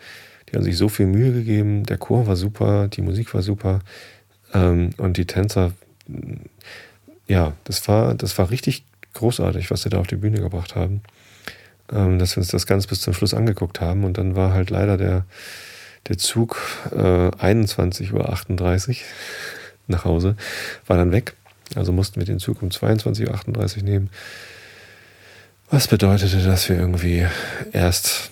Speaker 1: die haben sich so viel Mühe gegeben. Der Chor war super, die Musik war super ähm, und die Tänzer, ja, das war, das war richtig großartig, was sie da auf die Bühne gebracht haben. Ähm, dass wir uns das ganz bis zum Schluss angeguckt haben und dann war halt leider der, der Zug äh, 21.38 Uhr nach Hause, war dann weg. Also mussten wir den Zug um 22.38 Uhr nehmen. Was bedeutete, dass wir irgendwie erst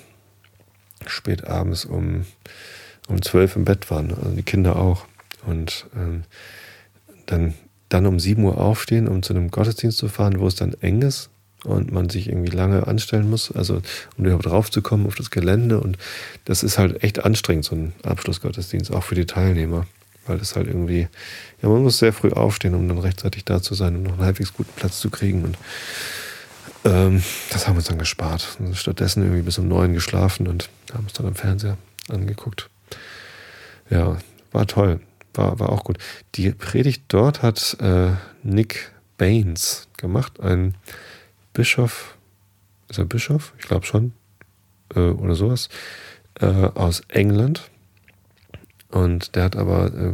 Speaker 1: spät abends um, um 12 im Bett waren, also die Kinder auch. Und ähm, dann, dann um 7 Uhr aufstehen, um zu einem Gottesdienst zu fahren, wo es dann eng ist und man sich irgendwie lange anstellen muss, also um überhaupt raufzukommen auf das Gelände. Und das ist halt echt anstrengend, so ein Abschlussgottesdienst, auch für die Teilnehmer. Weil das halt irgendwie, ja, man muss sehr früh aufstehen, um dann rechtzeitig da zu sein und noch einen halbwegs guten Platz zu kriegen. Und ähm, das haben wir uns dann gespart. Und stattdessen irgendwie bis um neun geschlafen und haben uns dann am Fernseher angeguckt. Ja, war toll. War, war auch gut. Die Predigt dort hat äh, Nick Baines gemacht, ein Bischof. Ist er Bischof? Ich glaube schon. Äh, oder sowas. Äh, aus England. Und der hat aber, äh,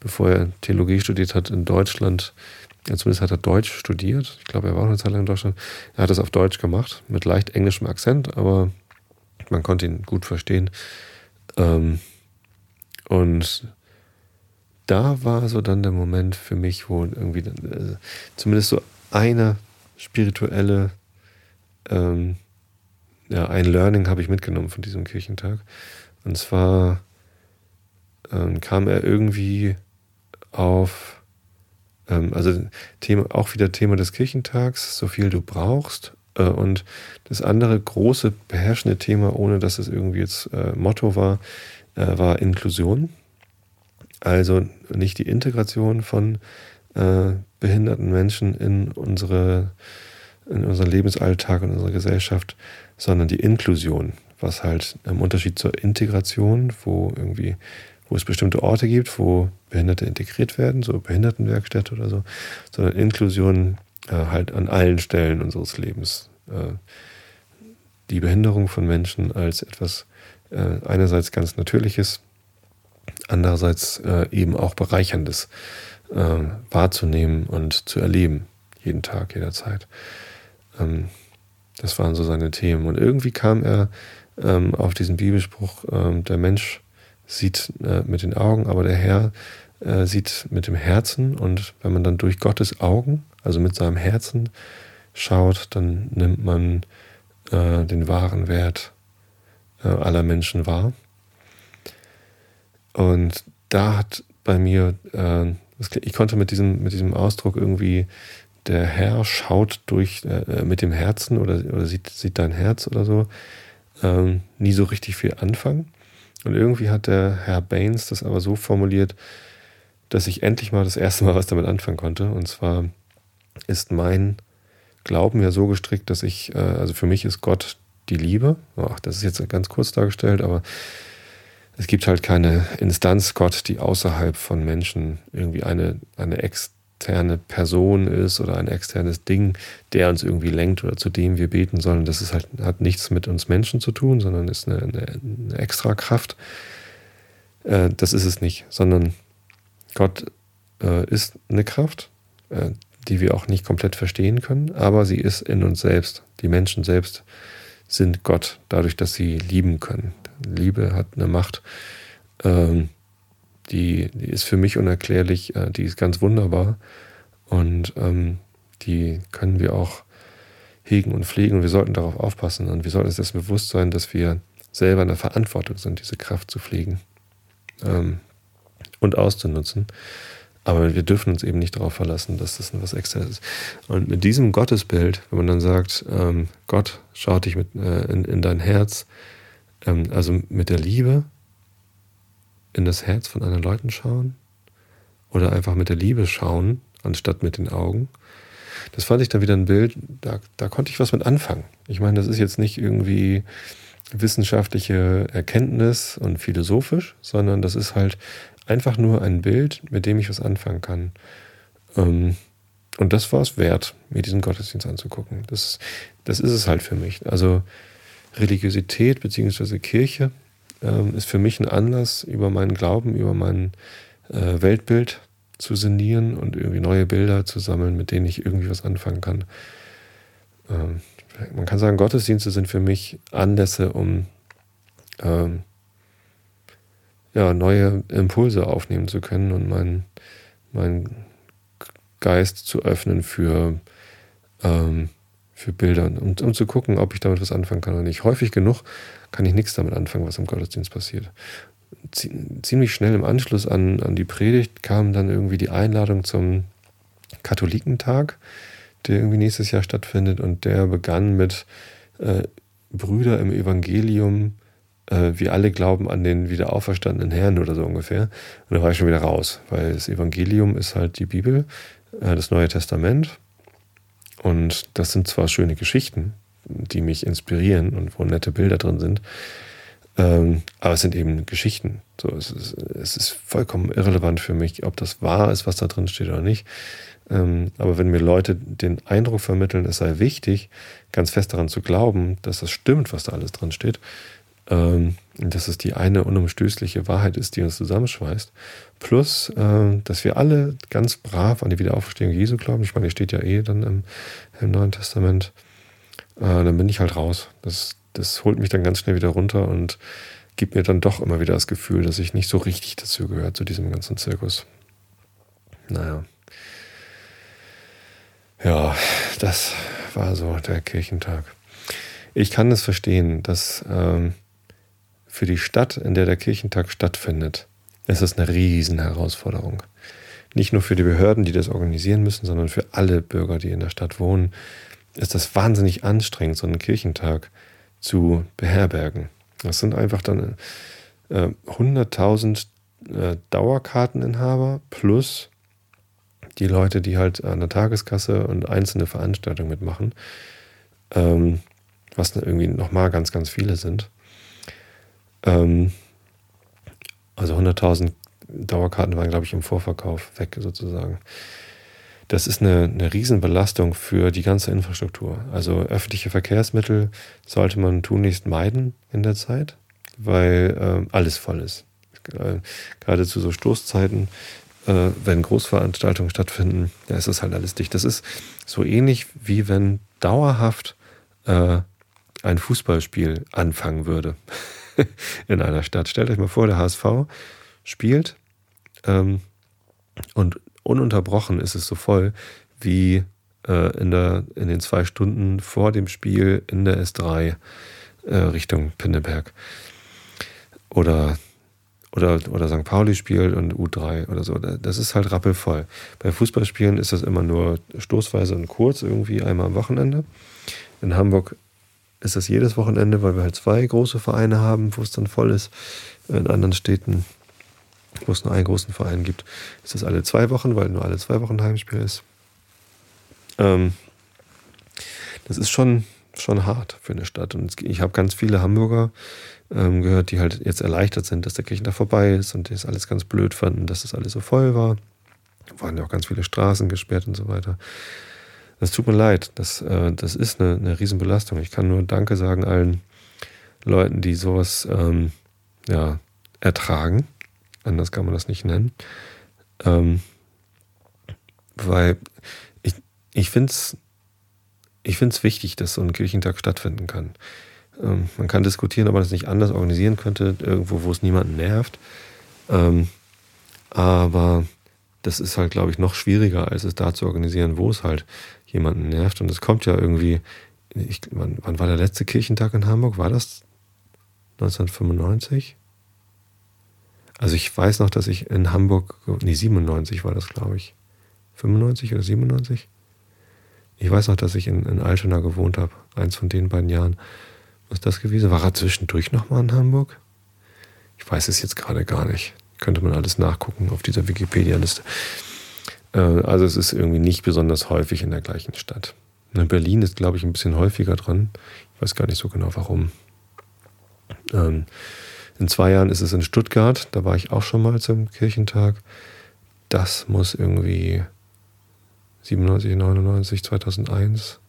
Speaker 1: bevor er Theologie studiert hat, in Deutschland zumindest hat er Deutsch studiert. Ich glaube, er war auch eine Zeit lang in Deutschland. Er hat das auf Deutsch gemacht, mit leicht englischem Akzent, aber man konnte ihn gut verstehen. Ähm, und da war so dann der Moment für mich, wo irgendwie äh, zumindest so eine spirituelle, ähm, ja, ein Learning habe ich mitgenommen von diesem Kirchentag. Und zwar ähm, kam er irgendwie auf ähm, also Thema, auch wieder Thema des Kirchentags, so viel du brauchst. Äh, und das andere große beherrschende Thema, ohne dass es irgendwie jetzt äh, Motto war, äh, war Inklusion. Also nicht die Integration von äh, behinderten Menschen in unsere in unseren Lebensalltag und unsere Gesellschaft, sondern die Inklusion, was halt im Unterschied zur Integration, wo irgendwie wo es bestimmte Orte gibt, wo Behinderte integriert werden, so Behindertenwerkstätte oder so, sondern Inklusion äh, halt an allen Stellen unseres Lebens. Äh, die Behinderung von Menschen als etwas äh, einerseits ganz Natürliches, andererseits äh, eben auch Bereicherndes äh, wahrzunehmen und zu erleben, jeden Tag, jederzeit. Ähm, das waren so seine Themen. Und irgendwie kam er ähm, auf diesen Bibelspruch, ähm, der Mensch sieht äh, mit den Augen, aber der Herr äh, sieht mit dem Herzen. Und wenn man dann durch Gottes Augen, also mit seinem Herzen, schaut, dann nimmt man äh, den wahren Wert äh, aller Menschen wahr. Und da hat bei mir, äh, ich konnte mit diesem, mit diesem Ausdruck irgendwie, der Herr schaut durch äh, mit dem Herzen oder, oder sieht, sieht dein Herz oder so, ähm, nie so richtig viel anfangen. Und irgendwie hat der Herr Baines das aber so formuliert, dass ich endlich mal das erste Mal was damit anfangen konnte. Und zwar ist mein Glauben ja so gestrickt, dass ich, äh, also für mich ist Gott die Liebe. Ach, das ist jetzt ganz kurz dargestellt, aber es gibt halt keine Instanz Gott, die außerhalb von Menschen irgendwie eine, eine Ex externe Person ist oder ein externes Ding, der uns irgendwie lenkt oder zu dem wir beten sollen. Das ist halt, hat nichts mit uns Menschen zu tun, sondern ist eine, eine, eine extra Kraft. Äh, das ist es nicht, sondern Gott äh, ist eine Kraft, äh, die wir auch nicht komplett verstehen können, aber sie ist in uns selbst. Die Menschen selbst sind Gott, dadurch, dass sie lieben können. Liebe hat eine Macht. Ähm, die, die ist für mich unerklärlich, äh, die ist ganz wunderbar und ähm, die können wir auch hegen und pflegen und wir sollten darauf aufpassen und wir sollten uns das bewusst sein, dass wir selber in der Verantwortung sind, diese Kraft zu pflegen ähm, und auszunutzen. Aber wir dürfen uns eben nicht darauf verlassen, dass das was externes ist. Und mit diesem Gottesbild, wenn man dann sagt, ähm, Gott schaut dich mit, äh, in, in, dein Herz, ähm, also mit der Liebe in das Herz von anderen Leuten schauen oder einfach mit der Liebe schauen, anstatt mit den Augen. Das fand ich dann wieder ein Bild, da, da konnte ich was mit anfangen. Ich meine, das ist jetzt nicht irgendwie wissenschaftliche Erkenntnis und philosophisch, sondern das ist halt einfach nur ein Bild, mit dem ich was anfangen kann. Ähm, und das war es wert, mir diesen Gottesdienst anzugucken. Das, das ist es halt für mich. Also Religiosität bzw. Kirche ähm, ist für mich ein Anlass, über meinen Glauben, über mein äh, Weltbild zu sinnieren und irgendwie neue Bilder zu sammeln, mit denen ich irgendwie was anfangen kann. Ähm, man kann sagen, Gottesdienste sind für mich Anlässe, um ähm, ja, neue Impulse aufnehmen zu können und meinen mein Geist zu öffnen für, ähm, für Bilder, um, um zu gucken, ob ich damit was anfangen kann oder nicht. Häufig genug kann ich nichts damit anfangen, was im Gottesdienst passiert. Ziemlich schnell im Anschluss an, an die Predigt kam dann irgendwie die Einladung zum Katholikentag der irgendwie nächstes Jahr stattfindet. Und der begann mit äh, Brüder im Evangelium. Äh, wir alle glauben an den wieder auferstandenen Herrn oder so ungefähr. Und da war ich schon wieder raus, weil das Evangelium ist halt die Bibel, äh, das Neue Testament. Und das sind zwar schöne Geschichten, die mich inspirieren und wo nette Bilder drin sind. Ähm, aber es sind eben Geschichten. So, es, ist, es ist vollkommen irrelevant für mich, ob das wahr ist, was da drin steht oder nicht. Ähm, aber wenn mir Leute den Eindruck vermitteln, es sei wichtig, ganz fest daran zu glauben, dass das stimmt, was da alles drin steht, ähm, dass es die eine unumstößliche Wahrheit ist, die uns zusammenschweißt, plus, äh, dass wir alle ganz brav an die Wiederauferstehung Jesu glauben, ich meine, die steht ja eh dann im, im Neuen Testament, äh, dann bin ich halt raus. Das, das holt mich dann ganz schnell wieder runter und gibt mir dann doch immer wieder das Gefühl, dass ich nicht so richtig dazu gehöre, zu diesem ganzen Zirkus. Naja. Ja, das war so der Kirchentag. Ich kann es verstehen, dass ähm, für die Stadt, in der der Kirchentag stattfindet, ist es eine riesen Herausforderung. Nicht nur für die Behörden, die das organisieren müssen, sondern für alle Bürger, die in der Stadt wohnen, ist das wahnsinnig anstrengend, so einen Kirchentag zu beherbergen. Das sind einfach dann äh, 100.000 äh, Dauerkarteninhaber plus die Leute, die halt an der Tageskasse und einzelne Veranstaltungen mitmachen, ähm, was irgendwie nochmal ganz, ganz viele sind. Ähm, also 100.000 Dauerkarten waren, glaube ich, im Vorverkauf weg sozusagen. Das ist eine, eine Riesenbelastung für die ganze Infrastruktur. Also öffentliche Verkehrsmittel sollte man tunlichst meiden in der Zeit, weil äh, alles voll ist. Äh, gerade zu so Stoßzeiten äh, wenn Großveranstaltungen stattfinden, da ist das halt alles dicht. Das ist so ähnlich wie wenn dauerhaft äh, ein Fußballspiel anfangen würde in einer Stadt. Stellt euch mal vor, der HSV spielt ähm, und ununterbrochen ist es so voll wie äh, in, der, in den zwei Stunden vor dem Spiel in der S3 äh, Richtung Pinneberg. Oder oder, oder St. Pauli spielt und U3 oder so. Das ist halt rappelvoll. Bei Fußballspielen ist das immer nur stoßweise und kurz, irgendwie einmal am Wochenende. In Hamburg ist das jedes Wochenende, weil wir halt zwei große Vereine haben, wo es dann voll ist. In anderen Städten, wo es nur einen großen Verein gibt, ist das alle zwei Wochen, weil nur alle zwei Wochen Heimspiel ist. Ähm, das ist schon, schon hart für eine Stadt. Und ich habe ganz viele Hamburger, ähm, gehört, die halt jetzt erleichtert sind, dass der Kirchentag vorbei ist und die es alles ganz blöd fanden, dass das alles so voll war. Waren ja auch ganz viele Straßen gesperrt und so weiter. Das tut mir leid. Das, äh, das ist eine, eine Riesenbelastung. Ich kann nur Danke sagen allen Leuten, die sowas ähm, ja, ertragen. Anders kann man das nicht nennen. Ähm, weil ich, ich finde es ich find's wichtig, dass so ein Kirchentag stattfinden kann. Ähm, man kann diskutieren, ob man das nicht anders organisieren könnte, irgendwo, wo es niemanden nervt. Ähm, aber das ist halt, glaube ich, noch schwieriger, als es da zu organisieren, wo es halt jemanden nervt. Und es kommt ja irgendwie, ich, wann, wann war der letzte Kirchentag in Hamburg? War das 1995? Also ich weiß noch, dass ich in Hamburg, nee, 97 war das, glaube ich. 95 oder 97? Ich weiß noch, dass ich in, in Altona gewohnt habe, eins von den beiden Jahren. Was ist das gewesen? War er zwischendurch nochmal in Hamburg? Ich weiß es jetzt gerade gar nicht. Könnte man alles nachgucken auf dieser Wikipedia-Liste. Äh, also es ist irgendwie nicht besonders häufig in der gleichen Stadt. In Berlin ist, glaube ich, ein bisschen häufiger dran. Ich weiß gar nicht so genau warum. Ähm, in zwei Jahren ist es in Stuttgart. Da war ich auch schon mal zum Kirchentag. Das muss irgendwie 97, 99, 2001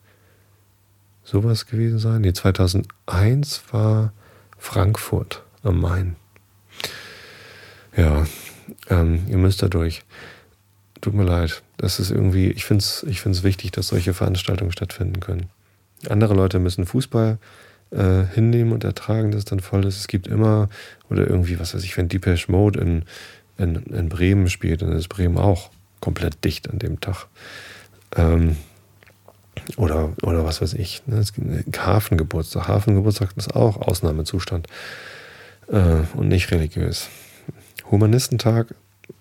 Speaker 1: sowas gewesen sein. Nee, 2001 war Frankfurt am Main. Ja, ähm, ihr müsst da durch. Tut mir leid. Das ist irgendwie, ich finde es ich find's wichtig, dass solche Veranstaltungen stattfinden können. Andere Leute müssen Fußball äh, hinnehmen und ertragen, dass es dann voll ist. Es gibt immer, oder irgendwie, was weiß ich, wenn Depeche Mode in, in, in Bremen spielt, dann ist Bremen auch komplett dicht an dem Tag. Ähm, oder, oder was weiß ich, ne? Hafengeburtstag. Hafengeburtstag ist auch Ausnahmezustand äh, und nicht religiös. Humanistentag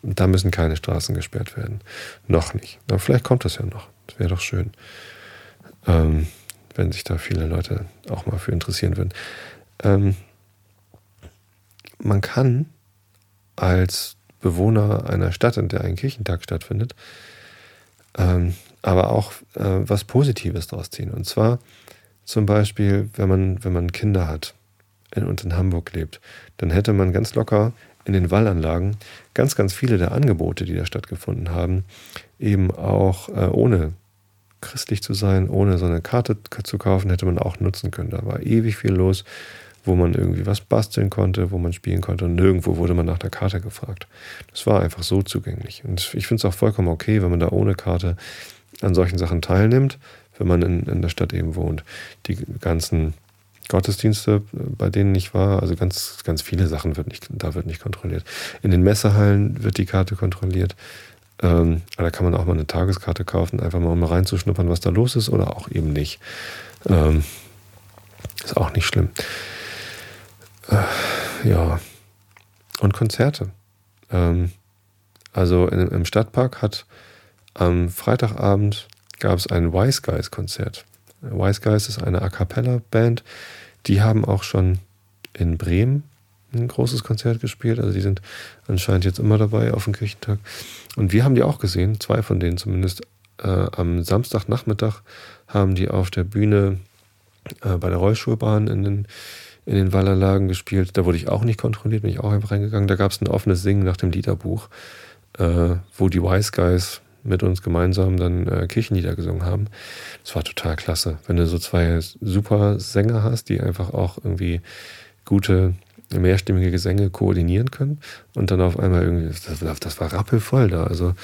Speaker 1: da müssen keine Straßen gesperrt werden. Noch nicht. Aber vielleicht kommt das ja noch. Das wäre doch schön, ähm, wenn sich da viele Leute auch mal für interessieren würden. Ähm, man kann als Bewohner einer Stadt, in der ein Kirchentag stattfindet, ähm, aber auch äh, was Positives daraus ziehen. Und zwar zum Beispiel, wenn man, wenn man Kinder hat und in Hamburg lebt, dann hätte man ganz locker in den Wallanlagen ganz, ganz viele der Angebote, die da stattgefunden haben, eben auch äh, ohne christlich zu sein, ohne so eine Karte zu kaufen, hätte man auch nutzen können. Da war ewig viel los, wo man irgendwie was basteln konnte, wo man spielen konnte und nirgendwo wurde man nach der Karte gefragt. Das war einfach so zugänglich. Und ich finde es auch vollkommen okay, wenn man da ohne Karte an solchen Sachen teilnimmt, wenn man in, in der Stadt eben wohnt. Die ganzen Gottesdienste, bei denen ich war, also ganz, ganz viele Sachen wird nicht, da wird nicht kontrolliert. In den Messehallen wird die Karte kontrolliert. Ähm, da kann man auch mal eine Tageskarte kaufen, einfach mal um reinzuschnuppern, was da los ist, oder auch eben nicht. Ähm, ist auch nicht schlimm. Äh, ja. Und Konzerte. Ähm, also in, im Stadtpark hat am Freitagabend gab es ein Wise Guys Konzert. Wise Guys ist eine A Cappella Band. Die haben auch schon in Bremen ein großes Konzert gespielt. Also die sind anscheinend jetzt immer dabei auf dem Kirchentag. Und wir haben die auch gesehen, zwei von denen zumindest. Äh, am Samstagnachmittag haben die auf der Bühne äh, bei der Rollstuhlbahn in den, in den Wallerlagen gespielt. Da wurde ich auch nicht kontrolliert, bin ich auch einfach reingegangen. Da gab es ein offenes Singen nach dem Liederbuch, äh, wo die Wise Guys mit uns gemeinsam dann äh, Kirchenlieder gesungen haben. Das war total klasse. Wenn du so zwei super Sänger hast, die einfach auch irgendwie gute mehrstimmige Gesänge koordinieren können und dann auf einmal irgendwie, das, das war rappelvoll da. Also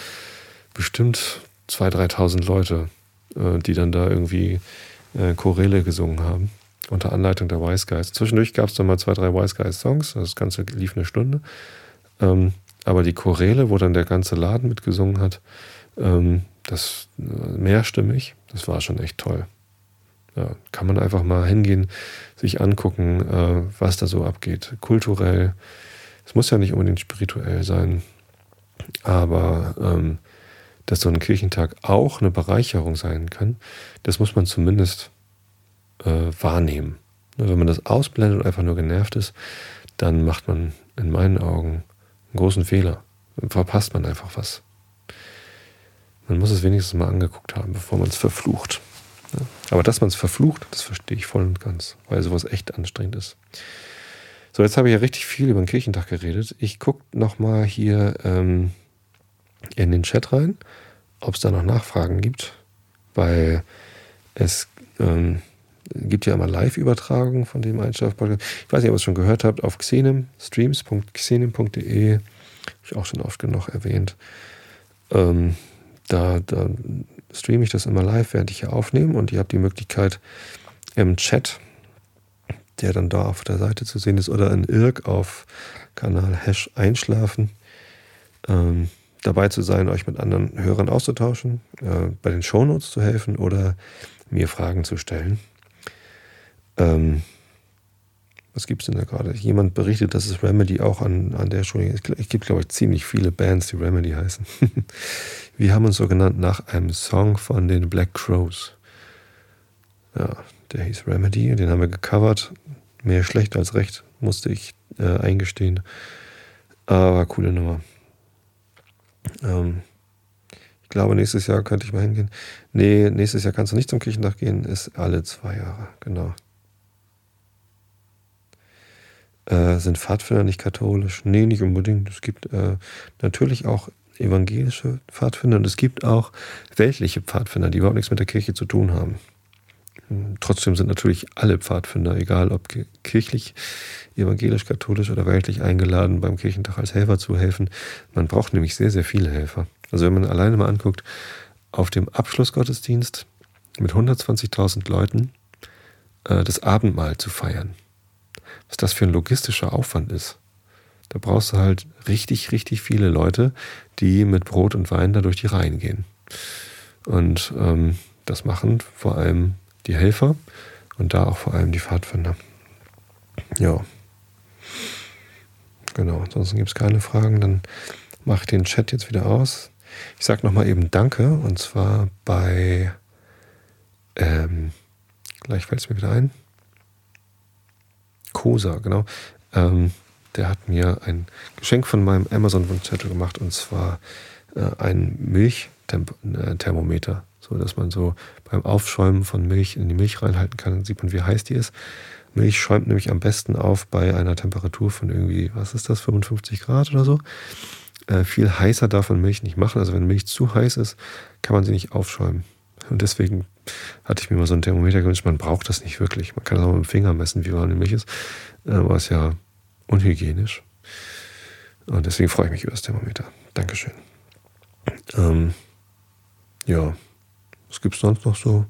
Speaker 1: bestimmt 2.000, 3.000 Leute, äh, die dann da irgendwie äh, Choräle gesungen haben unter Anleitung der Wise Guys. Zwischendurch gab es dann mal zwei, drei Wise Guys Songs. Das Ganze lief eine Stunde. Ähm, aber die Choräle, wo dann der ganze Laden mitgesungen hat, ähm, das äh, mehrstimmig, das war schon echt toll. Ja, kann man einfach mal hingehen, sich angucken, äh, was da so abgeht. Kulturell, es muss ja nicht unbedingt spirituell sein, aber ähm, dass so ein Kirchentag auch eine Bereicherung sein kann, das muss man zumindest äh, wahrnehmen. Wenn man das ausblendet und einfach nur genervt ist, dann macht man in meinen Augen einen großen Fehler. Verpasst man einfach was. Man muss es wenigstens mal angeguckt haben, bevor man es verflucht. Aber dass man es verflucht, das verstehe ich voll und ganz, weil sowas echt anstrengend ist. So, jetzt habe ich ja richtig viel über den Kirchentag geredet. Ich gucke nochmal hier ähm, in den Chat rein, ob es da noch Nachfragen gibt, weil es ähm, gibt ja immer Live-Übertragungen von dem Einschlaf-Podcast. Ich weiß nicht, ob ihr es schon gehört habt, auf Xenem, streams.xenem.de, habe ich auch schon oft genug erwähnt. Ähm, da, da streame ich das immer live, während ich hier aufnehme und ihr habt die Möglichkeit im Chat, der dann da auf der Seite zu sehen ist, oder in IRC auf Kanal Hash Einschlafen, ähm, dabei zu sein, euch mit anderen Hörern auszutauschen, äh, bei den Shownotes zu helfen oder mir Fragen zu stellen. Ähm, was gibt es denn da gerade? Jemand berichtet, dass es Remedy auch an, an der Schule ist. Es gibt, glaube ich, ziemlich viele Bands, die Remedy heißen. Wir haben uns so genannt nach einem Song von den Black Crows. Ja, der hieß Remedy, den haben wir gecovert. Mehr schlecht als recht, musste ich äh, eingestehen. Aber coole Nummer. Ähm, ich glaube, nächstes Jahr könnte ich mal hingehen. Nee, nächstes Jahr kannst du nicht zum Kirchentag gehen, ist alle zwei Jahre, genau. Äh, sind Pfadfinder nicht katholisch? Nee, nicht unbedingt. Es gibt äh, natürlich auch evangelische Pfadfinder und es gibt auch weltliche Pfadfinder, die überhaupt nichts mit der Kirche zu tun haben. Hm, trotzdem sind natürlich alle Pfadfinder, egal ob kirchlich, evangelisch, katholisch oder weltlich, eingeladen, beim Kirchentag als Helfer zu helfen. Man braucht nämlich sehr, sehr viele Helfer. Also wenn man alleine mal anguckt, auf dem Abschlussgottesdienst mit 120.000 Leuten äh, das Abendmahl zu feiern was das für ein logistischer Aufwand ist. Da brauchst du halt richtig, richtig viele Leute, die mit Brot und Wein da durch die Reihen gehen. Und ähm, das machen vor allem die Helfer und da auch vor allem die Pfadfinder. Ja. Genau, ansonsten gibt es keine Fragen. Dann mache ich den Chat jetzt wieder aus. Ich sage nochmal eben Danke und zwar bei, ähm, gleich fällt es mir wieder ein, Kosa, genau. Ähm, der hat mir ein Geschenk von meinem Amazon-Wunschzettel gemacht und zwar äh, ein Milchthermometer, so dass man so beim Aufschäumen von Milch in die Milch reinhalten kann. Dann sieht man, wie heiß die ist. Milch schäumt nämlich am besten auf bei einer Temperatur von irgendwie, was ist das, 55 Grad oder so. Äh, viel heißer darf man Milch nicht machen. Also wenn Milch zu heiß ist, kann man sie nicht aufschäumen. Und deswegen hatte ich mir mal so ein Thermometer gewünscht. Man braucht das nicht wirklich. Man kann es auch mit dem Finger messen, wie warm die Milch ist. Aber es ist ja unhygienisch. Und deswegen freue ich mich über das Thermometer. Dankeschön. Ähm, ja, was gibt es sonst noch so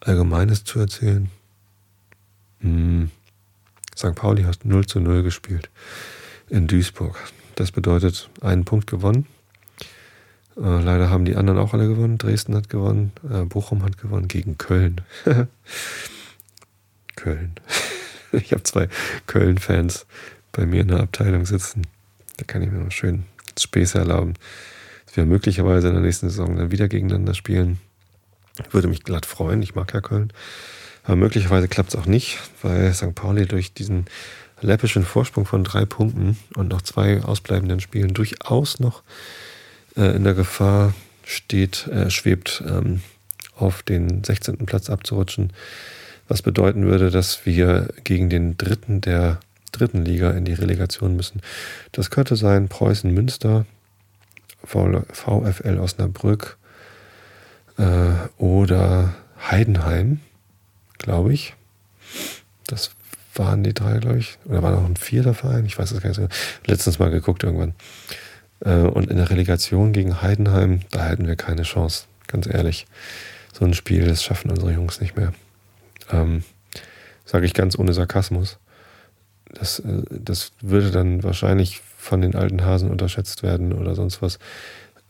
Speaker 1: Allgemeines zu erzählen? Hm. St. Pauli hat 0 zu 0 gespielt in Duisburg. Das bedeutet einen Punkt gewonnen. Äh, leider haben die anderen auch alle gewonnen. Dresden hat gewonnen, äh, Bochum hat gewonnen gegen Köln. Köln. ich habe zwei Köln-Fans bei mir in der Abteilung sitzen. Da kann ich mir mal schön Späße erlauben. Dass wir möglicherweise in der nächsten Saison dann wieder gegeneinander spielen. Würde mich glatt freuen. Ich mag ja Köln. Aber möglicherweise klappt es auch nicht, weil St. Pauli durch diesen läppischen Vorsprung von drei Punkten und noch zwei ausbleibenden Spielen durchaus noch äh, in der Gefahr steht, äh, schwebt, ähm, auf den 16. Platz abzurutschen, was bedeuten würde, dass wir gegen den dritten der dritten Liga in die Relegation müssen. Das könnte sein Preußen Münster, VfL Osnabrück äh, oder Heidenheim, glaube ich. Das waren die drei, glaube ich. Oder war noch ein vierter Verein? Ich weiß es gar nicht so. Letztens mal geguckt irgendwann. Äh, und in der Relegation gegen Heidenheim, da hätten wir keine Chance, ganz ehrlich. So ein Spiel, das schaffen unsere Jungs nicht mehr. Ähm, Sage ich ganz ohne Sarkasmus. Das, äh, das würde dann wahrscheinlich von den alten Hasen unterschätzt werden oder sonst was.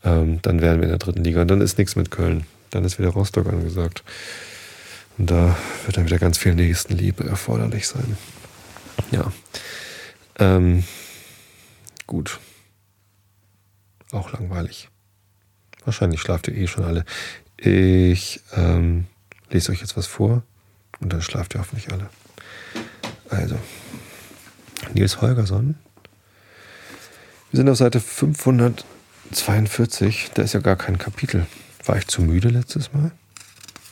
Speaker 1: Ähm, dann wären wir in der dritten Liga. Und dann ist nichts mit Köln. Dann ist wieder Rostock angesagt. Und da wird dann wieder ganz viel Nächstenliebe erforderlich sein. Ja. Ähm, gut. Auch langweilig. Wahrscheinlich schlaft ihr eh schon alle. Ich ähm, lese euch jetzt was vor und dann schlaft ihr hoffentlich alle. Also, Nils Holgersson. Wir sind auf Seite 542. Da ist ja gar kein Kapitel. War ich zu müde letztes Mal?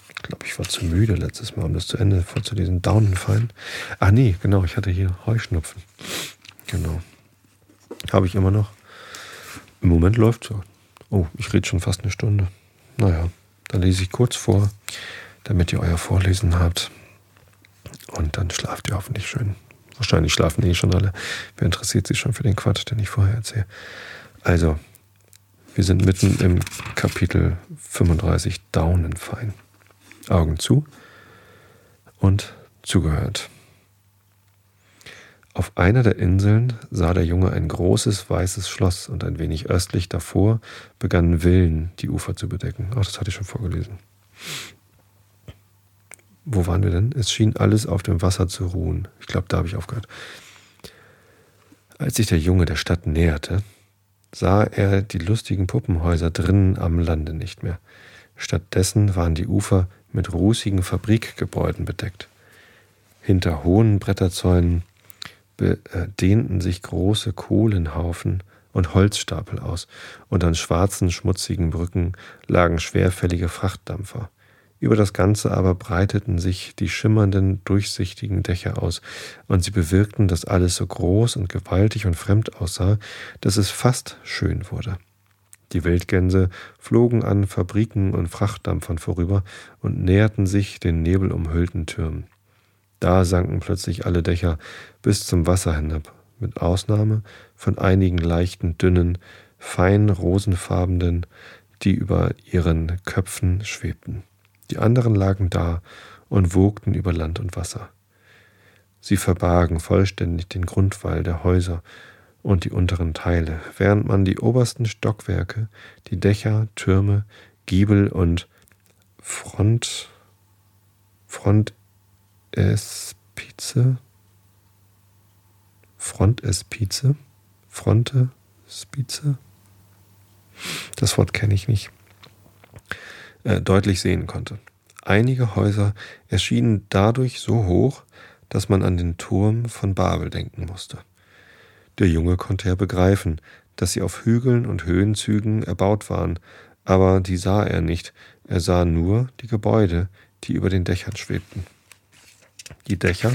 Speaker 1: Ich glaube, ich war zu müde letztes Mal, um das zu Ende vorzulesen. Daunenfallen. Ach nee, genau, ich hatte hier Heuschnupfen. Genau. Habe ich immer noch. Im Moment läuft so. Oh, ich rede schon fast eine Stunde. Naja, dann lese ich kurz vor, damit ihr euer Vorlesen habt. Und dann schlaft ihr hoffentlich schön. Wahrscheinlich schlafen eh schon alle. Wer interessiert sich schon für den Quatsch, den ich vorher erzähle? Also, wir sind mitten im Kapitel 35 Daunenfein. Augen zu und zugehört. Auf einer der Inseln sah der Junge ein großes weißes Schloss und ein wenig östlich davor begannen Villen die Ufer zu bedecken. Ach, das hatte ich schon vorgelesen. wo waren wir denn? Es schien alles auf dem Wasser zu ruhen. Ich glaube, da habe ich aufgehört. Als sich der Junge der Stadt näherte, sah er die lustigen Puppenhäuser drinnen am Lande nicht mehr. Stattdessen waren die Ufer mit rußigen Fabrikgebäuden bedeckt. Hinter hohen Bretterzäunen dehnten sich große Kohlenhaufen und Holzstapel aus, und an schwarzen, schmutzigen Brücken lagen schwerfällige Frachtdampfer. Über das Ganze aber breiteten sich die schimmernden, durchsichtigen Dächer aus, und sie bewirkten, dass alles so groß und gewaltig und fremd aussah, dass es fast schön wurde. Die Wildgänse flogen an Fabriken und Frachtdampfern vorüber und näherten sich den nebelumhüllten Türmen. Da sanken plötzlich alle Dächer bis zum Wasser hinab, mit Ausnahme von einigen leichten, dünnen, fein rosenfarbenen, die über ihren Köpfen schwebten. Die anderen lagen da und wogten über Land und Wasser. Sie verbargen vollständig den Grundwall der Häuser und die unteren Teile, während man die obersten Stockwerke, die Dächer, Türme, Giebel und Front, Frontespize, Frontespize, Frontespize, das Wort kenne ich nicht, äh, deutlich sehen konnte. Einige Häuser erschienen dadurch so hoch, dass man an den Turm von Babel denken musste. Der Junge konnte ja begreifen, dass sie auf Hügeln und Höhenzügen erbaut waren, aber die sah er nicht, er sah nur die Gebäude, die über den Dächern schwebten. Die Dächer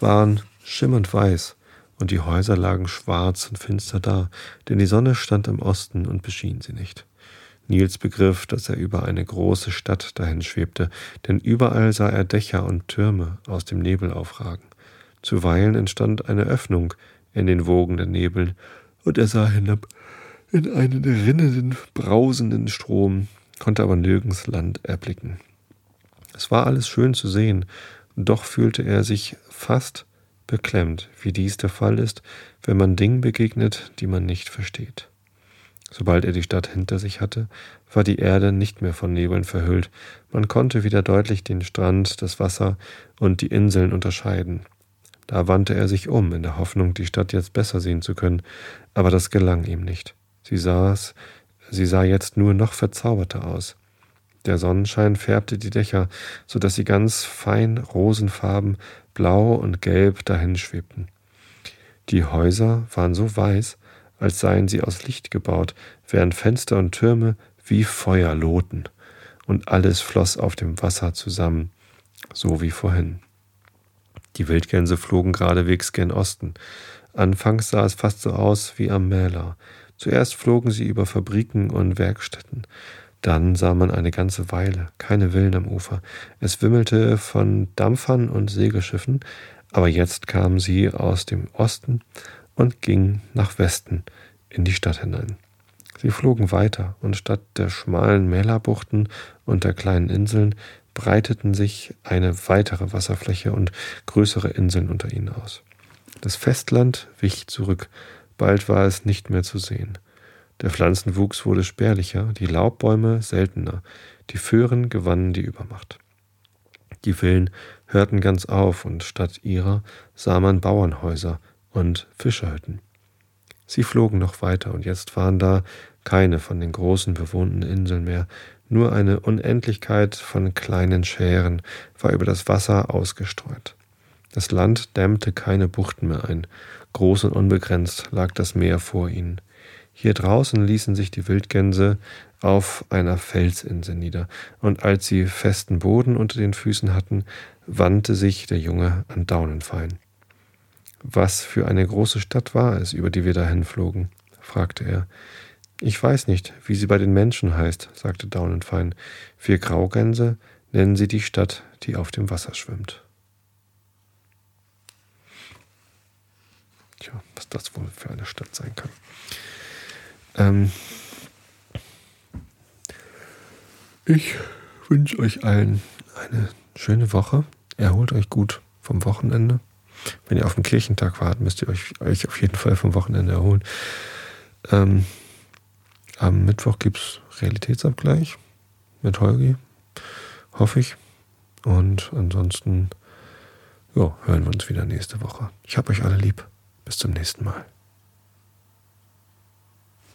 Speaker 1: waren schimmernd weiß, und die Häuser lagen schwarz und finster da, denn die Sonne stand im Osten und beschien sie nicht. Nils begriff, dass er über eine große Stadt dahin schwebte, denn überall sah er Dächer und Türme aus dem Nebel aufragen. Zuweilen entstand eine Öffnung in den wogenden Nebeln, und er sah hinab in einen rinnenden, brausenden Strom, konnte aber nirgends Land erblicken. Es war alles schön zu sehen, doch fühlte er sich fast beklemmt, wie dies der Fall ist, wenn man Dingen begegnet, die man nicht versteht. Sobald er die Stadt hinter sich hatte, war die Erde nicht mehr von Nebeln verhüllt, man konnte wieder deutlich den Strand, das Wasser und die Inseln unterscheiden. Da wandte er sich um, in der Hoffnung, die Stadt jetzt besser sehen zu können, aber das gelang ihm nicht. Sie saß, sie sah jetzt nur noch verzauberter aus. Der Sonnenschein färbte die Dächer, so dass sie ganz fein rosenfarben, blau und gelb dahinschwebten. Die Häuser waren so weiß, als seien sie aus Licht gebaut, während Fenster und Türme wie Feuer lohten, und alles floss auf dem Wasser zusammen, so wie vorhin. Die Wildgänse flogen geradewegs gen Osten. Anfangs sah es fast so aus wie am Mäler. Zuerst flogen sie über Fabriken und Werkstätten. Dann sah man eine ganze Weile keine Villen am Ufer. Es wimmelte von Dampfern und Segelschiffen, aber jetzt kamen sie aus dem Osten und ging nach Westen in die Stadt hinein. Sie flogen weiter, und statt der schmalen Mälerbuchten und der kleinen Inseln breiteten sich eine weitere Wasserfläche und größere Inseln unter ihnen aus. Das Festland wich zurück, bald war es nicht mehr zu sehen. Der Pflanzenwuchs wurde spärlicher, die Laubbäume seltener, die Föhren gewannen die Übermacht. Die Villen hörten ganz auf, und statt ihrer sah man Bauernhäuser, und Fischerhütten. Sie flogen noch weiter, und jetzt waren da keine von den großen bewohnten Inseln mehr, nur eine Unendlichkeit von kleinen Schären war über das Wasser ausgestreut. Das Land dämmte keine Buchten mehr ein, groß und unbegrenzt lag das Meer vor ihnen. Hier draußen ließen sich die Wildgänse auf einer Felsinsel nieder, und als sie festen Boden unter den Füßen hatten, wandte sich der Junge an Daunenfein. Was für eine große Stadt war es, über die wir dahin flogen? fragte er. Ich weiß nicht, wie sie bei den Menschen heißt, sagte Daunenfein. Wir Graugänse nennen sie die Stadt, die auf dem Wasser schwimmt. Tja, was das wohl für eine Stadt sein kann. Ähm ich wünsche euch allen eine schöne Woche. Erholt euch gut vom Wochenende. Wenn ihr auf dem Kirchentag wart, müsst ihr euch, euch auf jeden Fall vom Wochenende erholen. Ähm, am Mittwoch gibt es Realitätsabgleich mit Holgi. Hoffe ich. Und ansonsten ja, hören wir uns wieder nächste Woche. Ich habe euch alle lieb. Bis zum nächsten Mal.